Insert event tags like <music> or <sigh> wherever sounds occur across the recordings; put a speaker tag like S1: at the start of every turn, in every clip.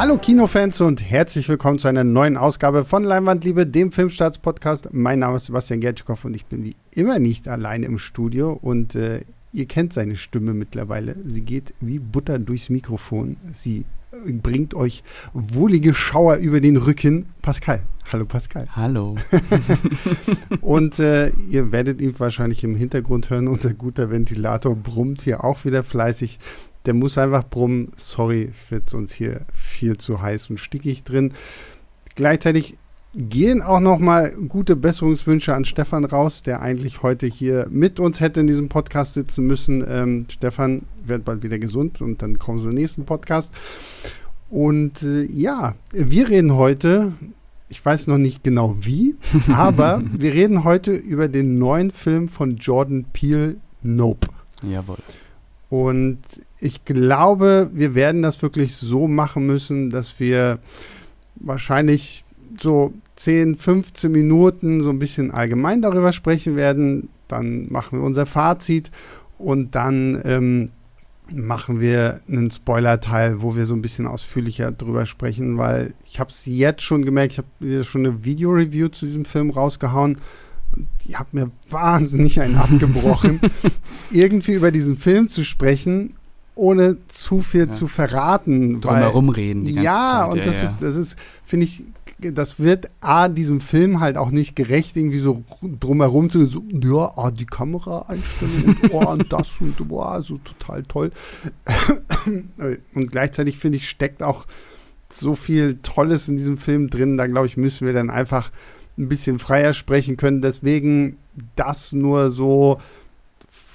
S1: Hallo Kinofans und herzlich willkommen zu einer neuen Ausgabe von Leinwandliebe, dem Filmstarts-Podcast. Mein Name ist Sebastian Gertschikow und ich bin wie immer nicht allein im Studio und äh, ihr kennt seine Stimme mittlerweile. Sie geht wie Butter durchs Mikrofon. Sie bringt euch wohlige Schauer über den Rücken. Pascal. Hallo Pascal.
S2: Hallo. <laughs>
S1: und äh, ihr werdet ihn wahrscheinlich im Hintergrund hören. Unser guter Ventilator brummt hier auch wieder fleißig der muss einfach brummen. Sorry, wird uns hier viel zu heiß und stickig drin. Gleichzeitig gehen auch noch mal gute Besserungswünsche an Stefan raus, der eigentlich heute hier mit uns hätte in diesem Podcast sitzen müssen. Ähm, Stefan wird bald wieder gesund und dann kommen sie im nächsten Podcast. Und äh, ja, wir reden heute, ich weiß noch nicht genau wie, <laughs> aber wir reden heute über den neuen Film von Jordan Peele, Nope.
S2: Jawohl.
S1: Und ich glaube, wir werden das wirklich so machen müssen, dass wir wahrscheinlich so 10, 15 Minuten so ein bisschen allgemein darüber sprechen werden. Dann machen wir unser Fazit und dann ähm, machen wir einen Spoiler-Teil, wo wir so ein bisschen ausführlicher drüber sprechen, weil ich habe es jetzt schon gemerkt, ich habe schon eine Video-Review zu diesem Film rausgehauen und die hat mir wahnsinnig einen abgebrochen, <laughs> irgendwie über diesen Film zu sprechen, ohne zu viel ja. zu verraten.
S2: Drum herum reden die ganze
S1: ja,
S2: Zeit.
S1: Und ja, und das ja. ist, das ist, finde ich, das wird A, diesem Film halt auch nicht gerecht, irgendwie so drumherum zu so, ja, ah, die Kameraeinstellung und, oh, und das und boah, so total toll. <coughs> und gleichzeitig, finde ich, steckt auch so viel Tolles in diesem Film drin. Da, glaube ich, müssen wir dann einfach ein bisschen freier sprechen können. Deswegen das nur so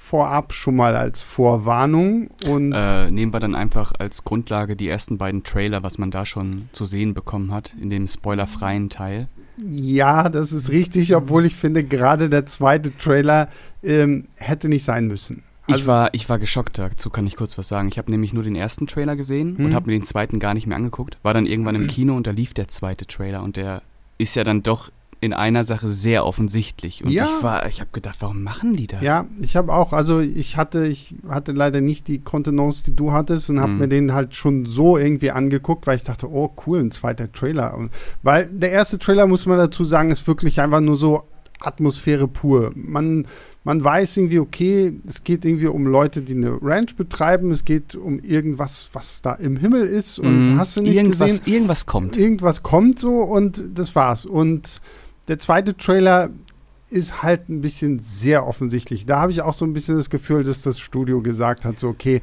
S1: vorab schon mal als Vorwarnung. Und
S2: äh, nehmen wir dann einfach als Grundlage die ersten beiden Trailer, was man da schon zu sehen bekommen hat, in dem spoilerfreien Teil.
S1: Ja, das ist richtig, obwohl ich finde, gerade der zweite Trailer ähm, hätte nicht sein müssen.
S2: Also ich, war, ich war geschockt, dazu kann ich kurz was sagen. Ich habe nämlich nur den ersten Trailer gesehen hm. und habe mir den zweiten gar nicht mehr angeguckt. War dann irgendwann im Kino und da lief der zweite Trailer und der ist ja dann doch in einer Sache sehr offensichtlich. Und
S1: ja.
S2: ich war, ich habe gedacht, warum machen die das?
S1: Ja, ich habe auch, also ich hatte, ich hatte leider nicht die Kontenance, die du hattest und habe mhm. mir den halt schon so irgendwie angeguckt, weil ich dachte, oh cool, ein zweiter Trailer. Weil der erste Trailer, muss man dazu sagen, ist wirklich einfach nur so Atmosphäre pur. Man, man weiß irgendwie, okay, es geht irgendwie um Leute, die eine Ranch betreiben, es geht um irgendwas, was da im Himmel ist und mm, hast du nicht
S2: irgendwas,
S1: gesehen?
S2: Irgendwas kommt.
S1: Irgendwas kommt so und das war's. Und der zweite Trailer ist halt ein bisschen sehr offensichtlich. Da habe ich auch so ein bisschen das Gefühl, dass das Studio gesagt hat, so okay,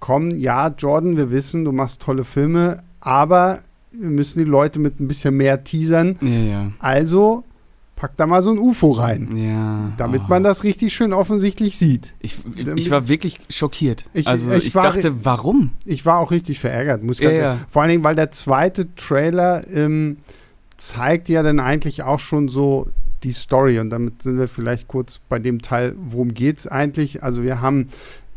S1: komm, ja, Jordan, wir wissen, du machst tolle Filme, aber wir müssen die Leute mit ein bisschen mehr teasern.
S2: Ja, ja.
S1: Also pack da mal so ein UFO rein.
S2: Ja.
S1: Damit oh. man das richtig schön offensichtlich sieht.
S2: Ich, ich war wirklich schockiert.
S1: Ich,
S2: also
S1: ich,
S2: ich
S1: war,
S2: dachte, warum?
S1: Ich war auch richtig verärgert, muss
S2: ja, ja.
S1: Vor allen Dingen, weil der zweite Trailer ähm, zeigt ja dann eigentlich auch schon so die Story. Und damit sind wir vielleicht kurz bei dem Teil, worum geht es eigentlich. Also wir haben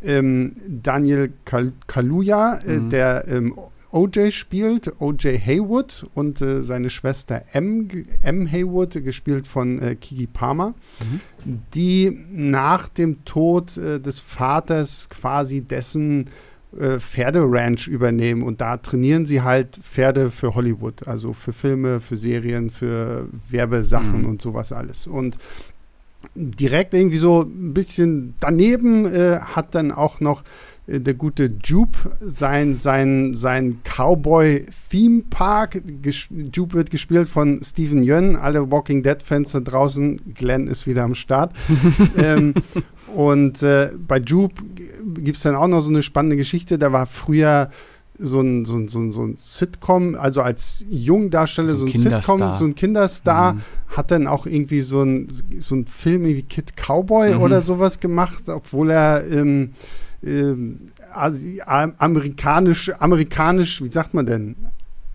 S1: ähm, Daniel Kal Kaluuya, äh, mhm. der ähm, OJ spielt, OJ Haywood und äh, seine Schwester M, M Haywood, gespielt von äh, Kiki Palmer, mhm. die nach dem Tod äh, des Vaters quasi dessen äh, Pferderanch übernehmen und da trainieren sie halt Pferde für Hollywood, also für Filme, für Serien, für Werbesachen mhm. und sowas alles. Und direkt irgendwie so ein bisschen daneben äh, hat dann auch noch der gute Jupe sein, sein, sein Cowboy-Theme-Park. Jupe wird gespielt von Steven Yeun. Alle Walking Dead-Fans da draußen, Glenn ist wieder am Start. <laughs> ähm, und äh, bei Jupe gibt es dann auch noch so eine spannende Geschichte. Da war früher so ein, so ein, so ein, so ein Sitcom, also als Jungdarsteller, so ein, so ein Sitcom, so ein Kinderstar, mhm. hat dann auch irgendwie so ein, so ein Film wie Kid Cowboy mhm. oder sowas gemacht, obwohl er ähm, Asi amerikanisch, amerikanisch, wie sagt man denn?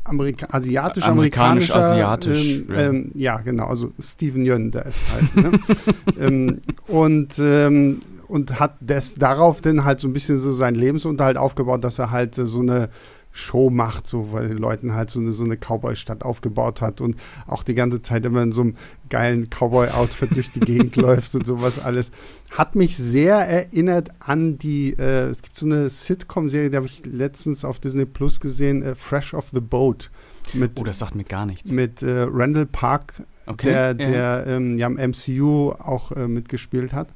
S1: Amerika asiatisch, amerikanisch,
S2: asiatisch.
S1: Ähm, ja. Ähm, ja. genau. Also Steven Yeun, der ist halt. ne? <laughs> ähm, und ähm, und hat das darauf dann halt so ein bisschen so seinen Lebensunterhalt aufgebaut, dass er halt so eine Show macht, so weil den Leuten halt so eine, so eine Cowboy-Stadt aufgebaut hat und auch die ganze Zeit immer in so einem geilen Cowboy-Outfit durch die Gegend <laughs> läuft und sowas alles. Hat mich sehr erinnert an die, äh, es gibt so eine Sitcom-Serie, die habe ich letztens auf Disney Plus gesehen, äh, Fresh off the Boat.
S2: Mit, oh, das sagt mir gar nichts.
S1: Mit äh, Randall Park, okay, der, der ja. Ähm, ja im MCU auch äh, mitgespielt hat.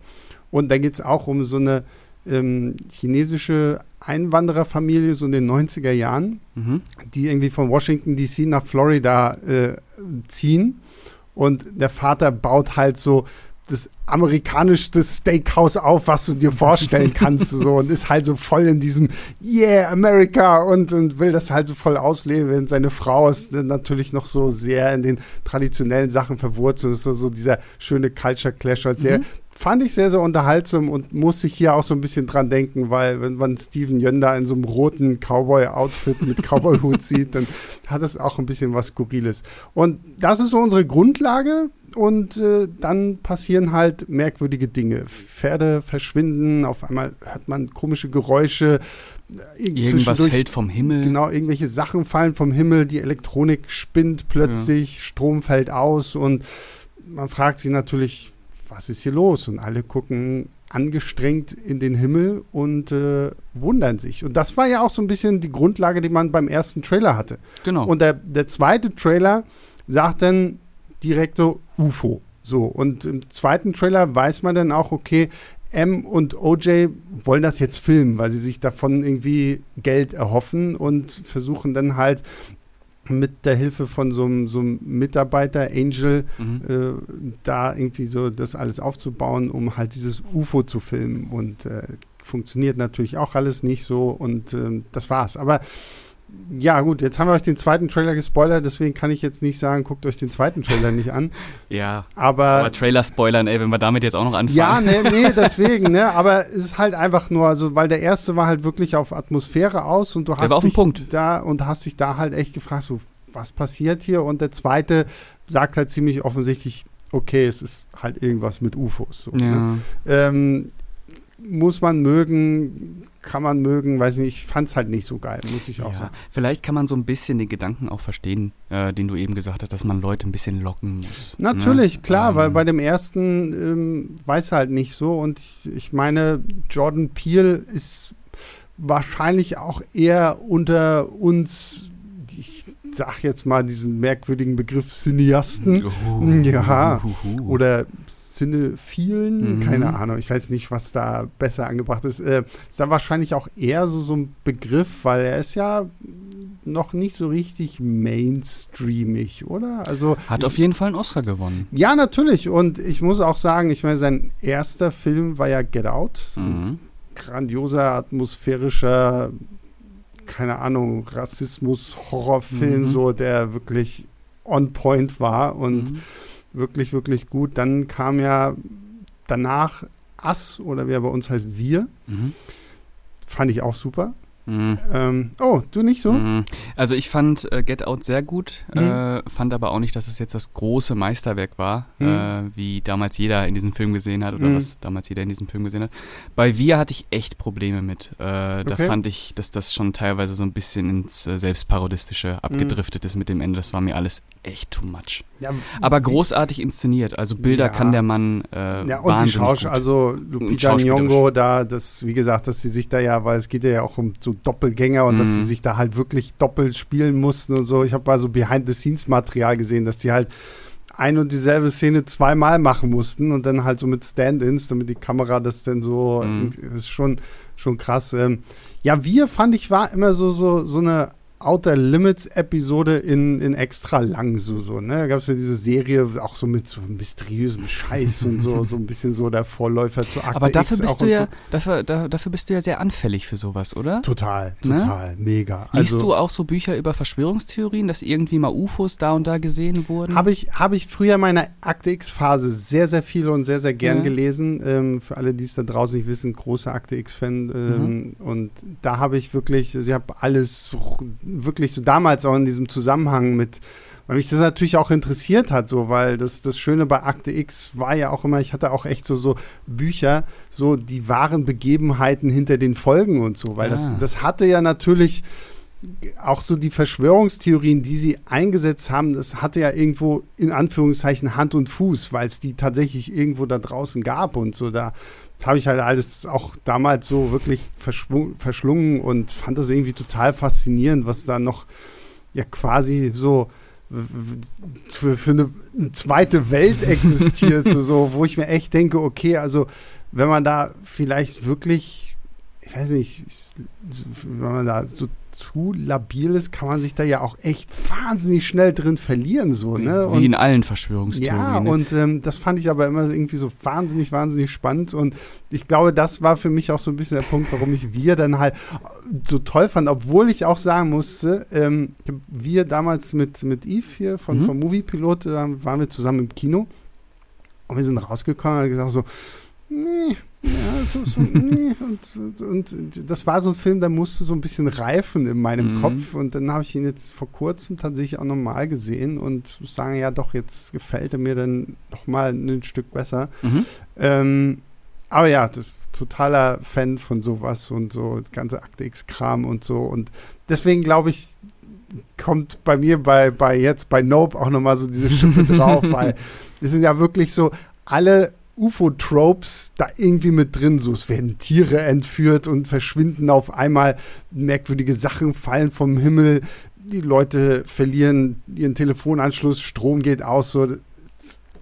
S1: Und da geht es auch um so eine ähm, chinesische Einwandererfamilie so in den 90er Jahren, mhm. die irgendwie von Washington DC nach Florida äh, ziehen. Und der Vater baut halt so das amerikanischste Steakhouse auf, was du dir vorstellen kannst, so und ist halt so voll in diesem Yeah, America und, und will das halt so voll ausleben. Während seine Frau ist natürlich noch so sehr in den traditionellen Sachen verwurzelt, ist so, so dieser schöne Culture Clash, halt sehr mhm fand ich sehr, sehr unterhaltsam und muss sich hier auch so ein bisschen dran denken, weil wenn man Steven da in so einem roten Cowboy-Outfit mit Cowboy-Hut <laughs> sieht, dann hat es auch ein bisschen was Skurriles. Und das ist so unsere Grundlage und äh, dann passieren halt merkwürdige Dinge. Pferde verschwinden, auf einmal hört man komische Geräusche.
S2: Irgendwas fällt vom Himmel.
S1: Genau, irgendwelche Sachen fallen vom Himmel, die Elektronik spinnt plötzlich, ja. Strom fällt aus und man fragt sich natürlich, was ist hier los? Und alle gucken angestrengt in den Himmel und äh, wundern sich. Und das war ja auch so ein bisschen die Grundlage, die man beim ersten Trailer hatte.
S2: Genau.
S1: Und der, der zweite Trailer sagt dann direkt so UFO. So, und im zweiten Trailer weiß man dann auch, okay, M und OJ wollen das jetzt filmen, weil sie sich davon irgendwie Geld erhoffen und versuchen dann halt mit der Hilfe von so einem, so einem Mitarbeiter, Angel, mhm. äh, da irgendwie so das alles aufzubauen, um halt dieses UFO zu filmen. Und äh, funktioniert natürlich auch alles nicht so und äh, das war's. Aber ja, gut, jetzt haben wir euch den zweiten Trailer gespoilert, deswegen kann ich jetzt nicht sagen, guckt euch den zweiten Trailer nicht an. <laughs>
S2: ja.
S1: Aber, aber
S2: Trailer spoilern, ey, wenn wir damit jetzt auch noch anfangen.
S1: Ja, nee, nee, <laughs> deswegen, ne, aber es ist halt einfach nur, also, weil der erste war halt wirklich auf Atmosphäre aus und du hast
S2: dich
S1: Punkt. da und hast dich da halt echt gefragt, so, was passiert hier? Und der zweite sagt halt ziemlich offensichtlich, okay, es ist halt irgendwas mit UFOs. So, ne? ja. ne? ähm, muss man mögen, kann man mögen, weiß nicht, ich fand es halt nicht so geil, muss ich auch ja, sagen.
S2: Vielleicht kann man so ein bisschen den Gedanken auch verstehen, äh, den du eben gesagt hast, dass man Leute ein bisschen locken muss.
S1: Ne? Natürlich, ne? klar, ähm. weil bei dem ersten ähm, weiß halt nicht so und ich, ich meine, Jordan Peele ist wahrscheinlich auch eher unter uns, ich sag jetzt mal diesen merkwürdigen Begriff Cineasten. Uh, <laughs> ja. Uh, uh, oder Cinephilen, mhm. keine Ahnung, ich weiß nicht, was da besser angebracht ist. Äh, ist dann wahrscheinlich auch eher so, so ein Begriff, weil er ist ja noch nicht so richtig mainstreamig, oder? Also
S2: hat
S1: ich,
S2: auf jeden Fall einen Oscar gewonnen.
S1: Ja, natürlich. Und ich muss auch sagen, ich meine, sein erster Film war ja Get Out. Mhm. Grandioser, atmosphärischer, keine Ahnung, Rassismus, Horrorfilm, mhm. so, der wirklich on point war und mhm wirklich, wirklich gut. Dann kam ja danach Ass oder wie er bei uns heißt, Wir. Mhm. Fand ich auch super. Mhm. Ähm, oh, du nicht so? Mhm.
S2: Also ich fand äh, Get Out sehr gut, mhm. äh, fand aber auch nicht, dass es jetzt das große Meisterwerk war, mhm. äh, wie damals jeder in diesem Film gesehen hat oder mhm. was damals jeder in diesem Film gesehen hat. Bei Wir hatte ich echt Probleme mit. Äh, da okay. fand ich, dass das schon teilweise so ein bisschen ins äh, Selbstparodistische abgedriftet ist mit dem Ende. Das war mir alles echt too much. Ja, aber großartig inszeniert. Also Bilder ja. kann der Mann äh, Ja, und die Schauspieler,
S1: also Lupita Nyong'o da, das, wie gesagt, dass sie sich da ja, weil es geht ja auch um so Doppelgänger und mhm. dass sie sich da halt wirklich doppelt spielen mussten und so. Ich habe mal so Behind-the-Scenes-Material gesehen, dass die halt ein und dieselbe Szene zweimal machen mussten und dann halt so mit Stand-ins, damit die Kamera das dann so, mhm. das ist schon, schon krass. Ähm, ja, wir fand ich war immer so, so, so eine Outer Limits Episode in, in extra lang, so, so, ne? Da gab es ja diese Serie auch so mit so mysteriösem Scheiß und so, <laughs> so ein bisschen so der Vorläufer zu
S2: Akte Aber dafür X bist du ja, so. dafür, da, dafür bist du ja sehr anfällig für sowas, oder?
S1: Total, ne? total, ne? mega.
S2: Liest also, du auch so Bücher über Verschwörungstheorien, dass irgendwie mal UFOs da und da gesehen wurden?
S1: Habe ich, hab ich früher in meiner Akte X-Phase sehr, sehr viel und sehr, sehr gern ja. gelesen. Ähm, für alle, die es da draußen nicht wissen, großer Akte X-Fan. Ähm, mhm. Und da habe ich wirklich, also ich habe alles wirklich so damals auch in diesem Zusammenhang mit, weil mich das natürlich auch interessiert hat, so, weil das, das Schöne bei Akte X war ja auch immer, ich hatte auch echt so, so Bücher, so die wahren Begebenheiten hinter den Folgen und so, weil ja. das, ah. das hatte ja natürlich auch so die Verschwörungstheorien, die sie eingesetzt haben, das hatte ja irgendwo in Anführungszeichen Hand und Fuß, weil es die tatsächlich irgendwo da draußen gab und so. Da habe ich halt alles auch damals so wirklich verschlungen und fand das irgendwie total faszinierend, was da noch ja quasi so für, für eine, zweite Welt <laughs> existiert, so, so, wo ich mir echt denke, okay, also wenn man da vielleicht wirklich, ich weiß nicht, wenn man da so zu labil ist, kann man sich da ja auch echt wahnsinnig schnell drin verlieren, so, ne?
S2: Und, Wie in allen Verschwörungstheorien.
S1: Ja,
S2: ne?
S1: und ähm, das fand ich aber immer irgendwie so wahnsinnig, wahnsinnig spannend und ich glaube, das war für mich auch so ein bisschen der Punkt, warum ich wir dann halt so toll fand, obwohl ich auch sagen musste, ähm, wir damals mit, mit Eve hier von, mhm. vom Movie Pilot, äh, waren wir zusammen im Kino und wir sind rausgekommen und gesagt so, nee, ja, so, so <laughs> nee. Und, und, und, das war so ein Film, der musste so ein bisschen reifen in meinem mhm. Kopf. Und dann habe ich ihn jetzt vor kurzem tatsächlich auch nochmal gesehen und muss sagen, ja doch, jetzt gefällt er mir dann nochmal ein Stück besser. Mhm. Ähm, aber ja, totaler Fan von sowas und so, das ganze Akte X-Kram und so. Und deswegen glaube ich, kommt bei mir bei, bei jetzt bei Nope auch nochmal so diese Schippe <laughs> drauf, weil es sind ja wirklich so alle UFO-Tropes da irgendwie mit drin. So, es werden Tiere entführt und verschwinden auf einmal. Merkwürdige Sachen fallen vom Himmel. Die Leute verlieren ihren Telefonanschluss, Strom geht aus. So,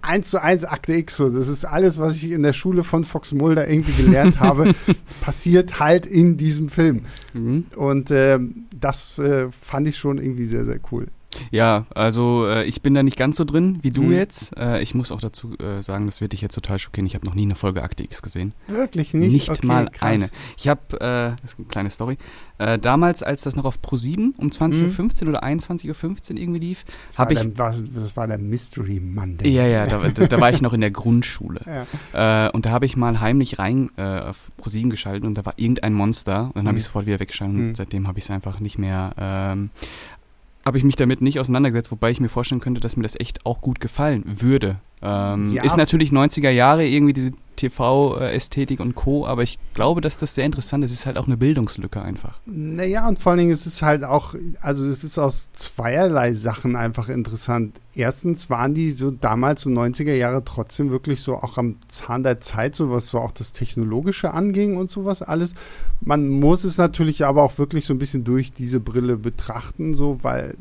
S1: eins zu eins Akte X. So. Das ist alles, was ich in der Schule von Fox Mulder irgendwie gelernt <laughs> habe, passiert halt in diesem Film. Mhm. Und äh, das äh, fand ich schon irgendwie sehr, sehr cool.
S2: Ja, also äh, ich bin da nicht ganz so drin wie du mhm. jetzt. Äh, ich muss auch dazu äh, sagen, das wird dich jetzt total schockieren. Ich habe noch nie eine Folge Akte X gesehen.
S1: Wirklich nicht?
S2: Nicht okay, mal krass. eine. Ich habe, äh, das ist eine kleine Story, äh, damals, als das noch auf Pro7 um 20.15 mhm. Uhr oder 21.15 Uhr irgendwie lief, habe ich...
S1: Der, das war der Mystery Monday.
S2: Ja, ja, da, <laughs> da, da war ich noch in der Grundschule. <laughs> Ja. Äh, und da habe ich mal heimlich rein auf Pro7 geschaltet und da war irgendein Monster. Und dann mhm. habe ich sofort wieder weggeschaltet und mhm. seitdem habe ich es einfach nicht mehr ähm, habe ich mich damit nicht auseinandergesetzt, wobei ich mir vorstellen könnte, dass mir das echt auch gut gefallen würde. Ähm, ja. Ist natürlich 90er Jahre irgendwie diese TV-Ästhetik und Co., aber ich glaube, dass das sehr interessant ist. Es ist halt auch eine Bildungslücke einfach.
S1: Naja, und vor allen Dingen ist es halt auch, also es ist aus zweierlei Sachen einfach interessant. Erstens waren die so damals, so 90er Jahre, trotzdem wirklich so auch am Zahn der Zeit, so was so auch das Technologische anging und sowas alles. Man muss es natürlich aber auch wirklich so ein bisschen durch diese Brille betrachten, so, weil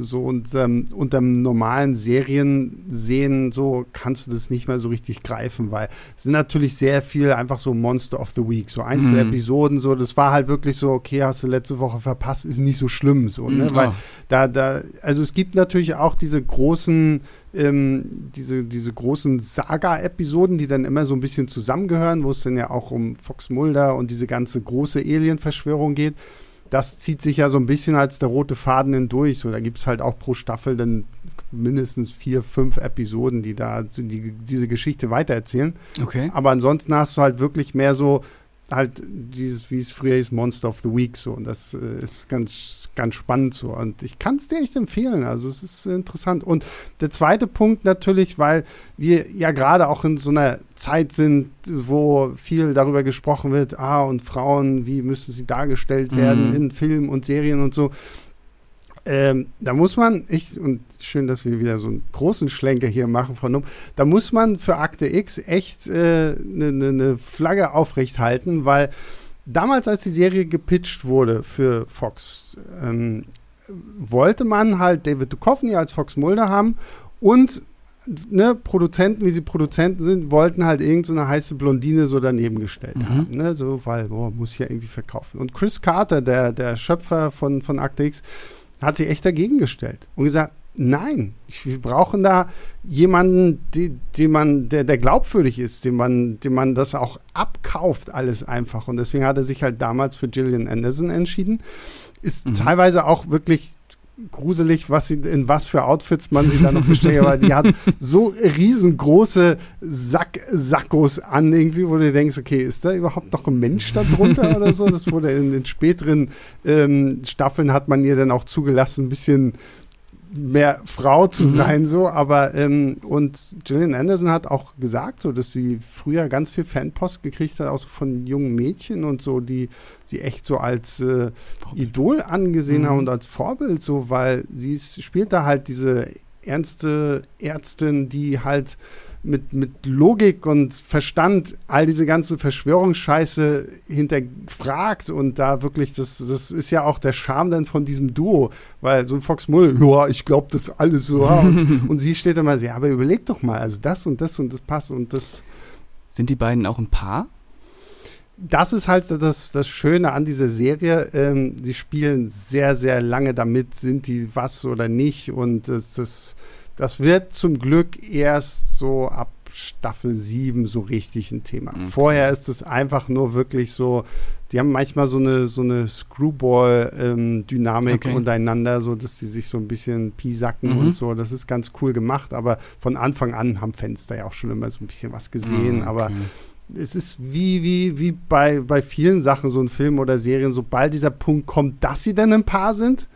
S1: so unter, ähm, unter normalen Serien sehen, so kannst du das nicht mehr so richtig greifen, weil es sind natürlich sehr viel einfach so Monster of the Week, so einzelne mhm. Episoden, so, das war halt wirklich so, okay, hast du letzte Woche verpasst, ist nicht so schlimm, so, ne, mhm. weil da, da, also es gibt natürlich auch diese großen, ähm, diese, diese großen Saga-Episoden, die dann immer so ein bisschen zusammengehören, wo es dann ja auch um Fox Mulder und diese ganze große Alien-Verschwörung geht das zieht sich ja so ein bisschen als der rote Faden hindurch. So, da gibt es halt auch pro Staffel dann mindestens vier, fünf Episoden, die da die, diese Geschichte weitererzählen.
S2: Okay.
S1: Aber ansonsten hast du halt wirklich mehr so halt dieses, wie es früher hieß, Monster of the Week so. Und das äh, ist ganz, ganz spannend so. Und ich kann es dir echt empfehlen. Also es ist interessant. Und der zweite Punkt natürlich, weil wir ja gerade auch in so einer Zeit sind, wo viel darüber gesprochen wird, ah, und Frauen, wie müssen sie dargestellt werden mhm. in Filmen und Serien und so. Ähm, da muss man, ich, und schön, dass wir wieder so einen großen Schlenker hier machen von um, da muss man für Akte X echt eine äh, ne, ne, ne Flagge aufrecht halten, weil damals, als die Serie gepitcht wurde für Fox, ähm, wollte man halt David Duchovny als Fox Mulder haben und ne, Produzenten, wie sie Produzenten sind, wollten halt irgendeine so heiße Blondine so daneben gestellt mhm. haben. Ne? So, weil, boah, muss ja irgendwie verkaufen. Und Chris Carter, der, der Schöpfer von, von Akte X, hat sich echt dagegen gestellt und gesagt, nein, wir brauchen da jemanden, die, die man, der, der glaubwürdig ist, dem man, dem man das auch abkauft, alles einfach. Und deswegen hat er sich halt damals für Gillian Anderson entschieden. Ist mhm. teilweise auch wirklich gruselig, was sie, in was für Outfits man sie da noch bestellt, weil die hat <laughs> so riesengroße Sack, Sackos an, irgendwie, wo du denkst, okay, ist da überhaupt noch ein Mensch da drunter <laughs> oder so? Das wurde in den späteren ähm, Staffeln hat man ihr dann auch zugelassen, ein bisschen mehr Frau zu mhm. sein, so, aber ähm, und Gillian Anderson hat auch gesagt, so, dass sie früher ganz viel Fanpost gekriegt hat, auch so von jungen Mädchen und so, die sie echt so als äh, Idol angesehen mhm. haben und als Vorbild, so, weil sie spielt da halt diese ernste Ärztin, die halt mit, mit Logik und Verstand all diese ganze Verschwörungsscheiße hinterfragt und da wirklich, das, das ist ja auch der Charme dann von diesem Duo, weil so ein Fox Mulle, ja, ich glaube das alles so. <laughs> und, und sie steht immer so, ja, aber überleg doch mal, also das und das und das passt und das.
S2: Sind die beiden auch ein Paar?
S1: das ist halt das, das Schöne an dieser Serie. Ähm, sie spielen sehr, sehr lange damit, sind die was oder nicht. Und das, das, das wird zum Glück erst so ab Staffel 7 so richtig ein Thema. Okay. Vorher ist es einfach nur wirklich so, die haben manchmal so eine, so eine Screwball-Dynamik ähm, okay. untereinander, so dass die sich so ein bisschen piesacken mhm. und so. Das ist ganz cool gemacht, aber von Anfang an haben Fans da ja auch schon immer so ein bisschen was gesehen. Mhm, okay. Aber es ist wie, wie, wie bei, bei vielen Sachen, so ein Film oder Serien, sobald dieser Punkt kommt, dass sie dann ein Paar sind,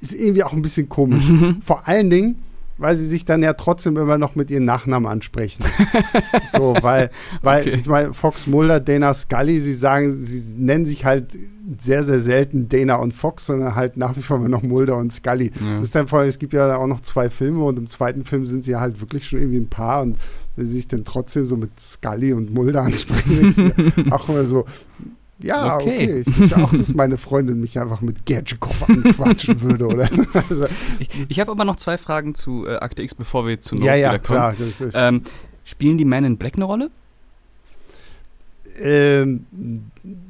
S1: ist irgendwie auch ein bisschen komisch. <laughs> Vor allen Dingen, weil sie sich dann ja trotzdem immer noch mit ihren Nachnamen ansprechen. <laughs> so, weil, weil okay. ich meine, Fox Mulder, Dana Scully, sie sagen, sie nennen sich halt sehr, sehr selten Dana und Fox, sondern halt nach wie vor immer noch Mulder und Scully. Ja. Das ist dann vor, es gibt ja auch noch zwei Filme und im zweiten Film sind sie halt wirklich schon irgendwie ein Paar und wenn sie sich dann trotzdem so mit Scully und Mulder ansprechen, ist ja <laughs> auch immer so, ja, okay. okay. Ich möchte auch, dass meine Freundin mich einfach mit Gadgetkoff anquatschen würde, oder? <laughs>
S2: also, ich, ich habe aber noch zwei Fragen zu äh, Akte X, bevor wir zu
S1: Not ja, ja, klar, das
S2: ist ähm, spielen die Men in Black eine Rolle?
S1: Ähm,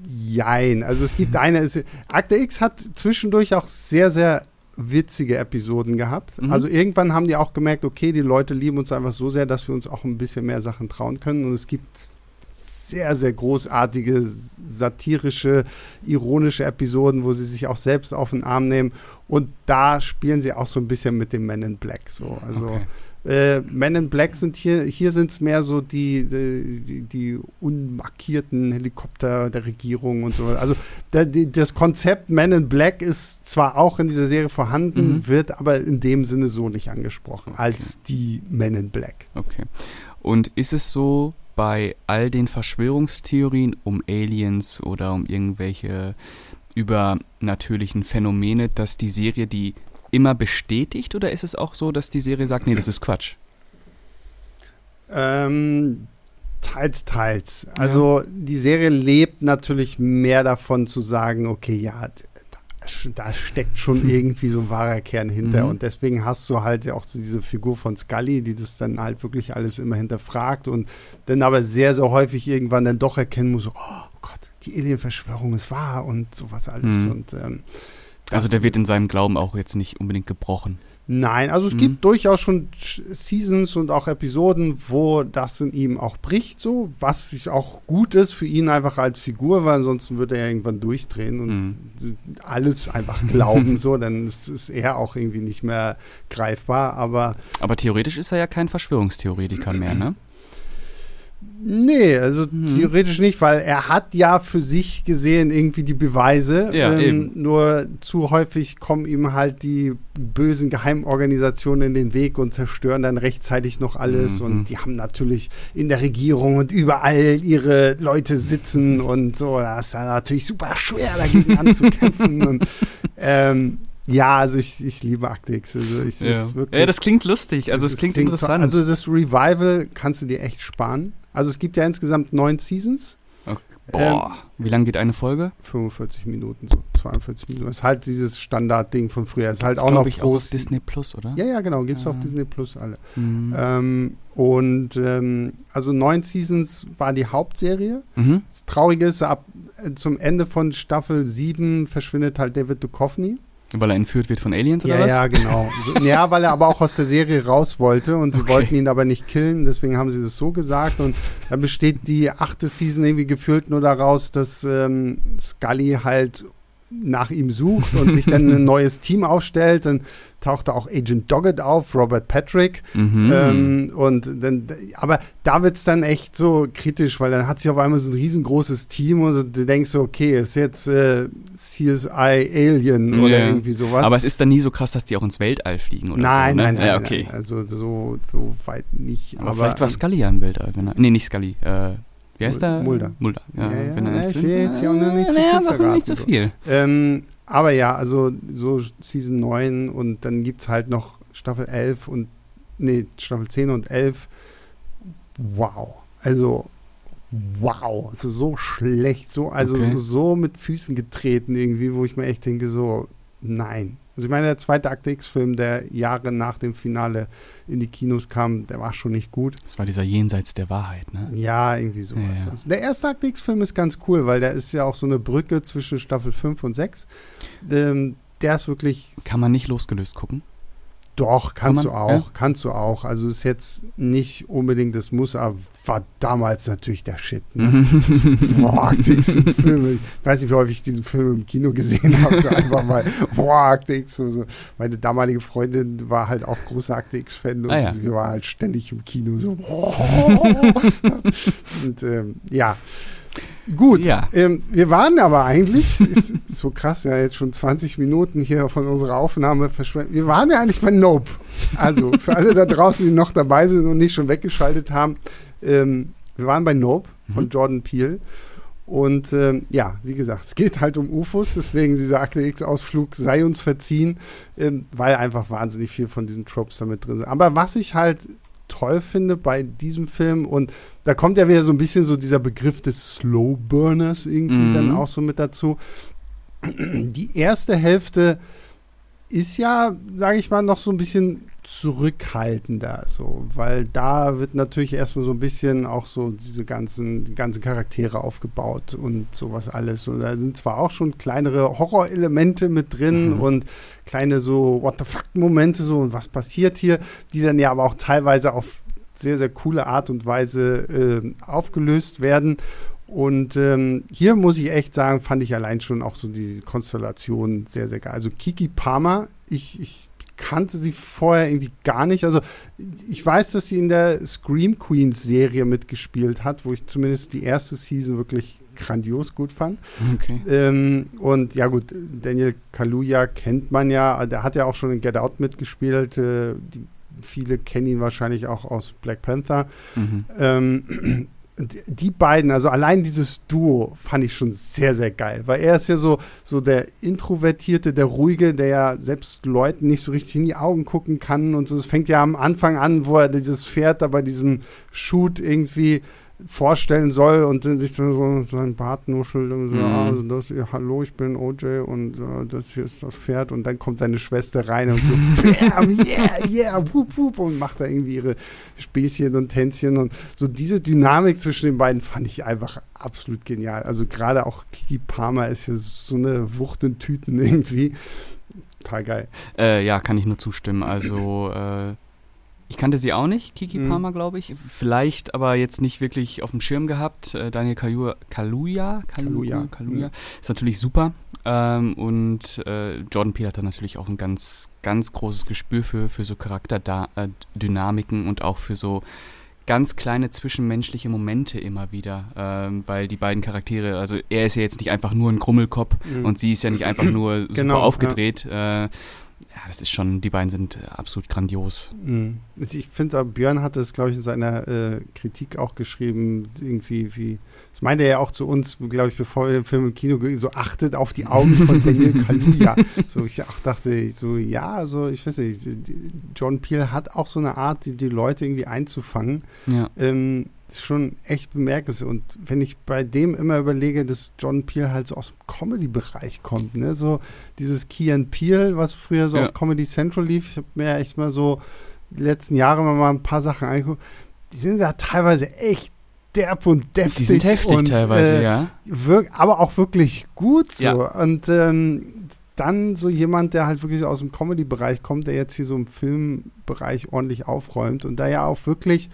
S1: jein. Also es gibt <laughs> eine, es, Akte X hat zwischendurch auch sehr, sehr witzige Episoden gehabt. Mhm. Also irgendwann haben die auch gemerkt, okay, die Leute lieben uns einfach so sehr, dass wir uns auch ein bisschen mehr Sachen trauen können. Und es gibt sehr, sehr großartige, satirische, ironische Episoden, wo sie sich auch selbst auf den Arm nehmen. Und da spielen sie auch so ein bisschen mit dem Men in Black. So. Also okay. äh, Men in Black sind hier, hier sind es mehr so die, die, die, unmarkierten Helikopter der Regierung und so. Also da, die, das Konzept Men in Black ist zwar auch in dieser Serie vorhanden, mhm. wird aber in dem Sinne so nicht angesprochen, okay. als die Men in Black.
S2: Okay. Und ist es so, bei all den Verschwörungstheorien um Aliens oder um irgendwelche übernatürlichen Phänomene, dass die Serie die immer bestätigt oder ist es auch so, dass die Serie sagt, nee, das ist Quatsch?
S1: Ähm, teils, teils. Also ja. die Serie lebt natürlich mehr davon zu sagen, okay, ja, da steckt schon irgendwie so ein wahrer Kern hinter. Mhm. Und deswegen hast du halt auch diese Figur von Scully, die das dann halt wirklich alles immer hinterfragt und dann aber sehr, sehr häufig irgendwann dann doch erkennen muss, oh Gott, die Alien-Verschwörung ist wahr und sowas alles. Mhm. Und, ähm,
S2: also der wird in seinem Glauben auch jetzt nicht unbedingt gebrochen.
S1: Nein, also es mhm. gibt durchaus schon Seasons und auch Episoden, wo das in ihm auch bricht, so, was auch gut ist für ihn einfach als Figur, weil ansonsten würde er irgendwann durchdrehen und mhm. alles einfach glauben, so, dann ist, ist, er auch irgendwie nicht mehr greifbar, aber.
S2: Aber theoretisch ist er ja kein Verschwörungstheoretiker mehr, ne?
S1: Nee, also hm. theoretisch nicht, weil er hat ja für sich gesehen irgendwie die Beweise. Ja, ähm, nur zu häufig kommen ihm halt die bösen Geheimorganisationen in den Weg und zerstören dann rechtzeitig noch alles. Mhm. Und die haben natürlich in der Regierung und überall ihre Leute sitzen und so. Das ist ja natürlich super schwer, dagegen anzukämpfen. <laughs> und, ähm, ja, also ich, ich liebe Akte X. Also ich,
S2: ja. Wirklich, ja, das klingt lustig, also es klingt, klingt, interessant.
S1: Also das Revival kannst du dir echt sparen. Also es gibt ja insgesamt neun Seasons.
S2: Okay. Boah, ähm, wie lange geht eine Folge?
S1: 45 Minuten, so 42 Minuten. Das ist halt dieses Standardding von früher. Das ist halt auch noch
S2: ich, groß. Auch auf Disney Plus, oder?
S1: Ja, ja, genau. Gibt es ja. auf Disney Plus alle. Mhm. Ähm, und ähm, also neun Seasons war die Hauptserie. Mhm. Das Traurige ist, ab äh, zum Ende von Staffel 7 verschwindet halt David Duchovny.
S2: Weil er entführt wird von Aliens
S1: oder
S2: ja, was?
S1: Ja, genau. So, ja, weil er aber auch aus der Serie raus wollte und sie okay. wollten ihn aber nicht killen, deswegen haben sie das so gesagt. Und dann besteht die achte Season irgendwie gefühlt nur daraus, dass ähm, Scully halt nach ihm sucht und sich dann ein <laughs> neues Team aufstellt. Dann taucht da auch Agent Doggett auf, Robert Patrick. Mhm. Ähm, und dann, aber da wird es dann echt so kritisch, weil dann hat sich auf einmal so ein riesengroßes Team und du denkst so, okay, ist jetzt äh, CSI Alien oder ja. irgendwie sowas.
S2: Aber es ist dann nie so krass, dass die auch ins Weltall fliegen oder
S1: nein,
S2: so.
S1: Ne? Nein, nein,
S2: ja, okay.
S1: Nein. Also so, so weit nicht.
S2: Aber, aber vielleicht war Scully ja im Weltall. Wenn er, nee, nicht Scully. Äh, wie heißt der?
S1: Mulder.
S2: Mulder.
S1: Ja, ja, ja, ja ich will jetzt ja auch noch nicht zu viel verraten.
S2: nicht zu viel.
S1: Ähm, aber ja, also so Season 9 und dann gibt es halt noch Staffel 11 und, nee, Staffel 10 und 11. Wow. Also, wow. Also so schlecht, so, also okay. so, so mit Füßen getreten irgendwie, wo ich mir echt denke, so, nein. Also ich meine, der zweite Akte X-Film, der Jahre nach dem Finale in die Kinos kam, der war schon nicht gut.
S2: Das war dieser Jenseits der Wahrheit, ne?
S1: Ja, irgendwie sowas. Ja, ja. Der erste Akte X-Film ist ganz cool, weil der ist ja auch so eine Brücke zwischen Staffel 5 und 6. Ähm, der ist wirklich.
S2: Kann man nicht losgelöst gucken?
S1: Doch, kannst Kann man, du auch, ja? kannst du auch. Also ist jetzt nicht unbedingt das Muss, aber war damals natürlich der Shit. Ne? boah, Filme. Ich weiß nicht, wie häufig ich diesen Film im Kino gesehen habe. So einfach mal, boah, Akte X. So. Meine damalige Freundin war halt auch großer Akte X-Fan und ah, ja. wir waren halt ständig im Kino so. <laughs> und ähm, ja. Gut, ja. ähm, wir waren aber eigentlich, <laughs> ist so krass, wir haben jetzt schon 20 Minuten hier von unserer Aufnahme verschwendet. Wir waren ja eigentlich bei Nope. Also für alle da draußen, die noch dabei sind und nicht schon weggeschaltet haben, ähm, wir waren bei Nope von mhm. Jordan Peele. Und ähm, ja, wie gesagt, es geht halt um UFOs, deswegen dieser Akte X-Ausflug sei uns verziehen, ähm, weil einfach wahnsinnig viel von diesen Tropes damit drin sind. Aber was ich halt toll finde bei diesem Film. Und da kommt ja wieder so ein bisschen so dieser Begriff des Slow Burners irgendwie mhm. dann auch so mit dazu. Die erste Hälfte ist ja, sage ich mal, noch so ein bisschen zurückhaltender, so, weil da wird natürlich erstmal so ein bisschen auch so diese ganzen, die ganzen Charaktere aufgebaut und sowas alles. Und da sind zwar auch schon kleinere Horrorelemente mit drin mhm. und kleine so What the fuck-Momente, so und was passiert hier, die dann ja aber auch teilweise auf sehr, sehr coole Art und Weise äh, aufgelöst werden. Und ähm, hier muss ich echt sagen, fand ich allein schon auch so die Konstellation sehr, sehr geil. Also Kiki Palmer, ich, ich kannte sie vorher irgendwie gar nicht. Also ich weiß, dass sie in der Scream Queens Serie mitgespielt hat, wo ich zumindest die erste Season wirklich grandios gut fand. Okay. Ähm, und ja gut, Daniel Kaluuya kennt man ja, der hat ja auch schon in Get Out mitgespielt. Äh, die, viele kennen ihn wahrscheinlich auch aus Black Panther. Mhm. Ähm, die beiden, also allein dieses Duo fand ich schon sehr, sehr geil, weil er ist ja so, so der Introvertierte, der Ruhige, der ja selbst Leuten nicht so richtig in die Augen gucken kann und so. Es fängt ja am Anfang an, wo er dieses Pferd da bei diesem Shoot irgendwie vorstellen soll und sich dann so sein Bart nuschelt und so, mhm. ah, also das, ja, hallo, ich bin OJ und uh, das hier ist das Pferd und dann kommt seine Schwester rein und so, <laughs> bam, yeah, yeah, wup, wup, und macht da irgendwie ihre Späßchen und Tänzchen und so diese Dynamik zwischen den beiden fand ich einfach absolut genial. Also gerade auch Kiki Palmer ist ja so eine Wucht in Tüten <laughs> irgendwie. Total geil.
S2: Äh, ja, kann ich nur zustimmen. Also äh ich kannte sie auch nicht, Kiki mhm. Palmer, glaube ich. Vielleicht aber jetzt nicht wirklich auf dem Schirm gehabt. Äh, Daniel Kaluuya, Kaluuya, Kaluuya, Kaluuya ist natürlich super. Ähm, und äh, Jordan Peele hat da natürlich auch ein ganz, ganz großes Gespür für, für so Charakterdynamiken äh, und auch für so ganz kleine zwischenmenschliche Momente immer wieder, ähm, weil die beiden Charaktere, also er ist ja jetzt nicht einfach nur ein Grummelkopf mhm. und sie ist ja nicht einfach nur <clears throat> super genau, aufgedreht. Ja. Äh, ja, das ist schon, die beiden sind äh, absolut grandios.
S1: Mhm. Ich finde, Björn hat es, glaube ich, in seiner äh, Kritik auch geschrieben, irgendwie, wie, das meinte er ja auch zu uns, glaube ich, bevor wir den Film im Kino so achtet auf die Augen von <laughs> Daniel Kaluuya. so, ich auch dachte, so, ja, also, ich weiß nicht, John Peel hat auch so eine Art, die, die Leute irgendwie einzufangen. Ja. Ähm, ist schon echt bemerkenswert. Und wenn ich bei dem immer überlege, dass John Peel halt so aus dem Comedy-Bereich kommt, ne? So dieses Key and Peel, was früher so ja. auf Comedy Central lief, ich habe mir echt mal so die letzten Jahre mal ein paar Sachen angeguckt, die sind ja teilweise echt derb und deftig. Die
S2: sind heftig
S1: und,
S2: teilweise, äh, ja.
S1: Wirk, aber auch wirklich gut so. Ja. Und ähm, dann so jemand, der halt wirklich aus dem Comedy-Bereich kommt, der jetzt hier so im Filmbereich ordentlich aufräumt und da ja auch wirklich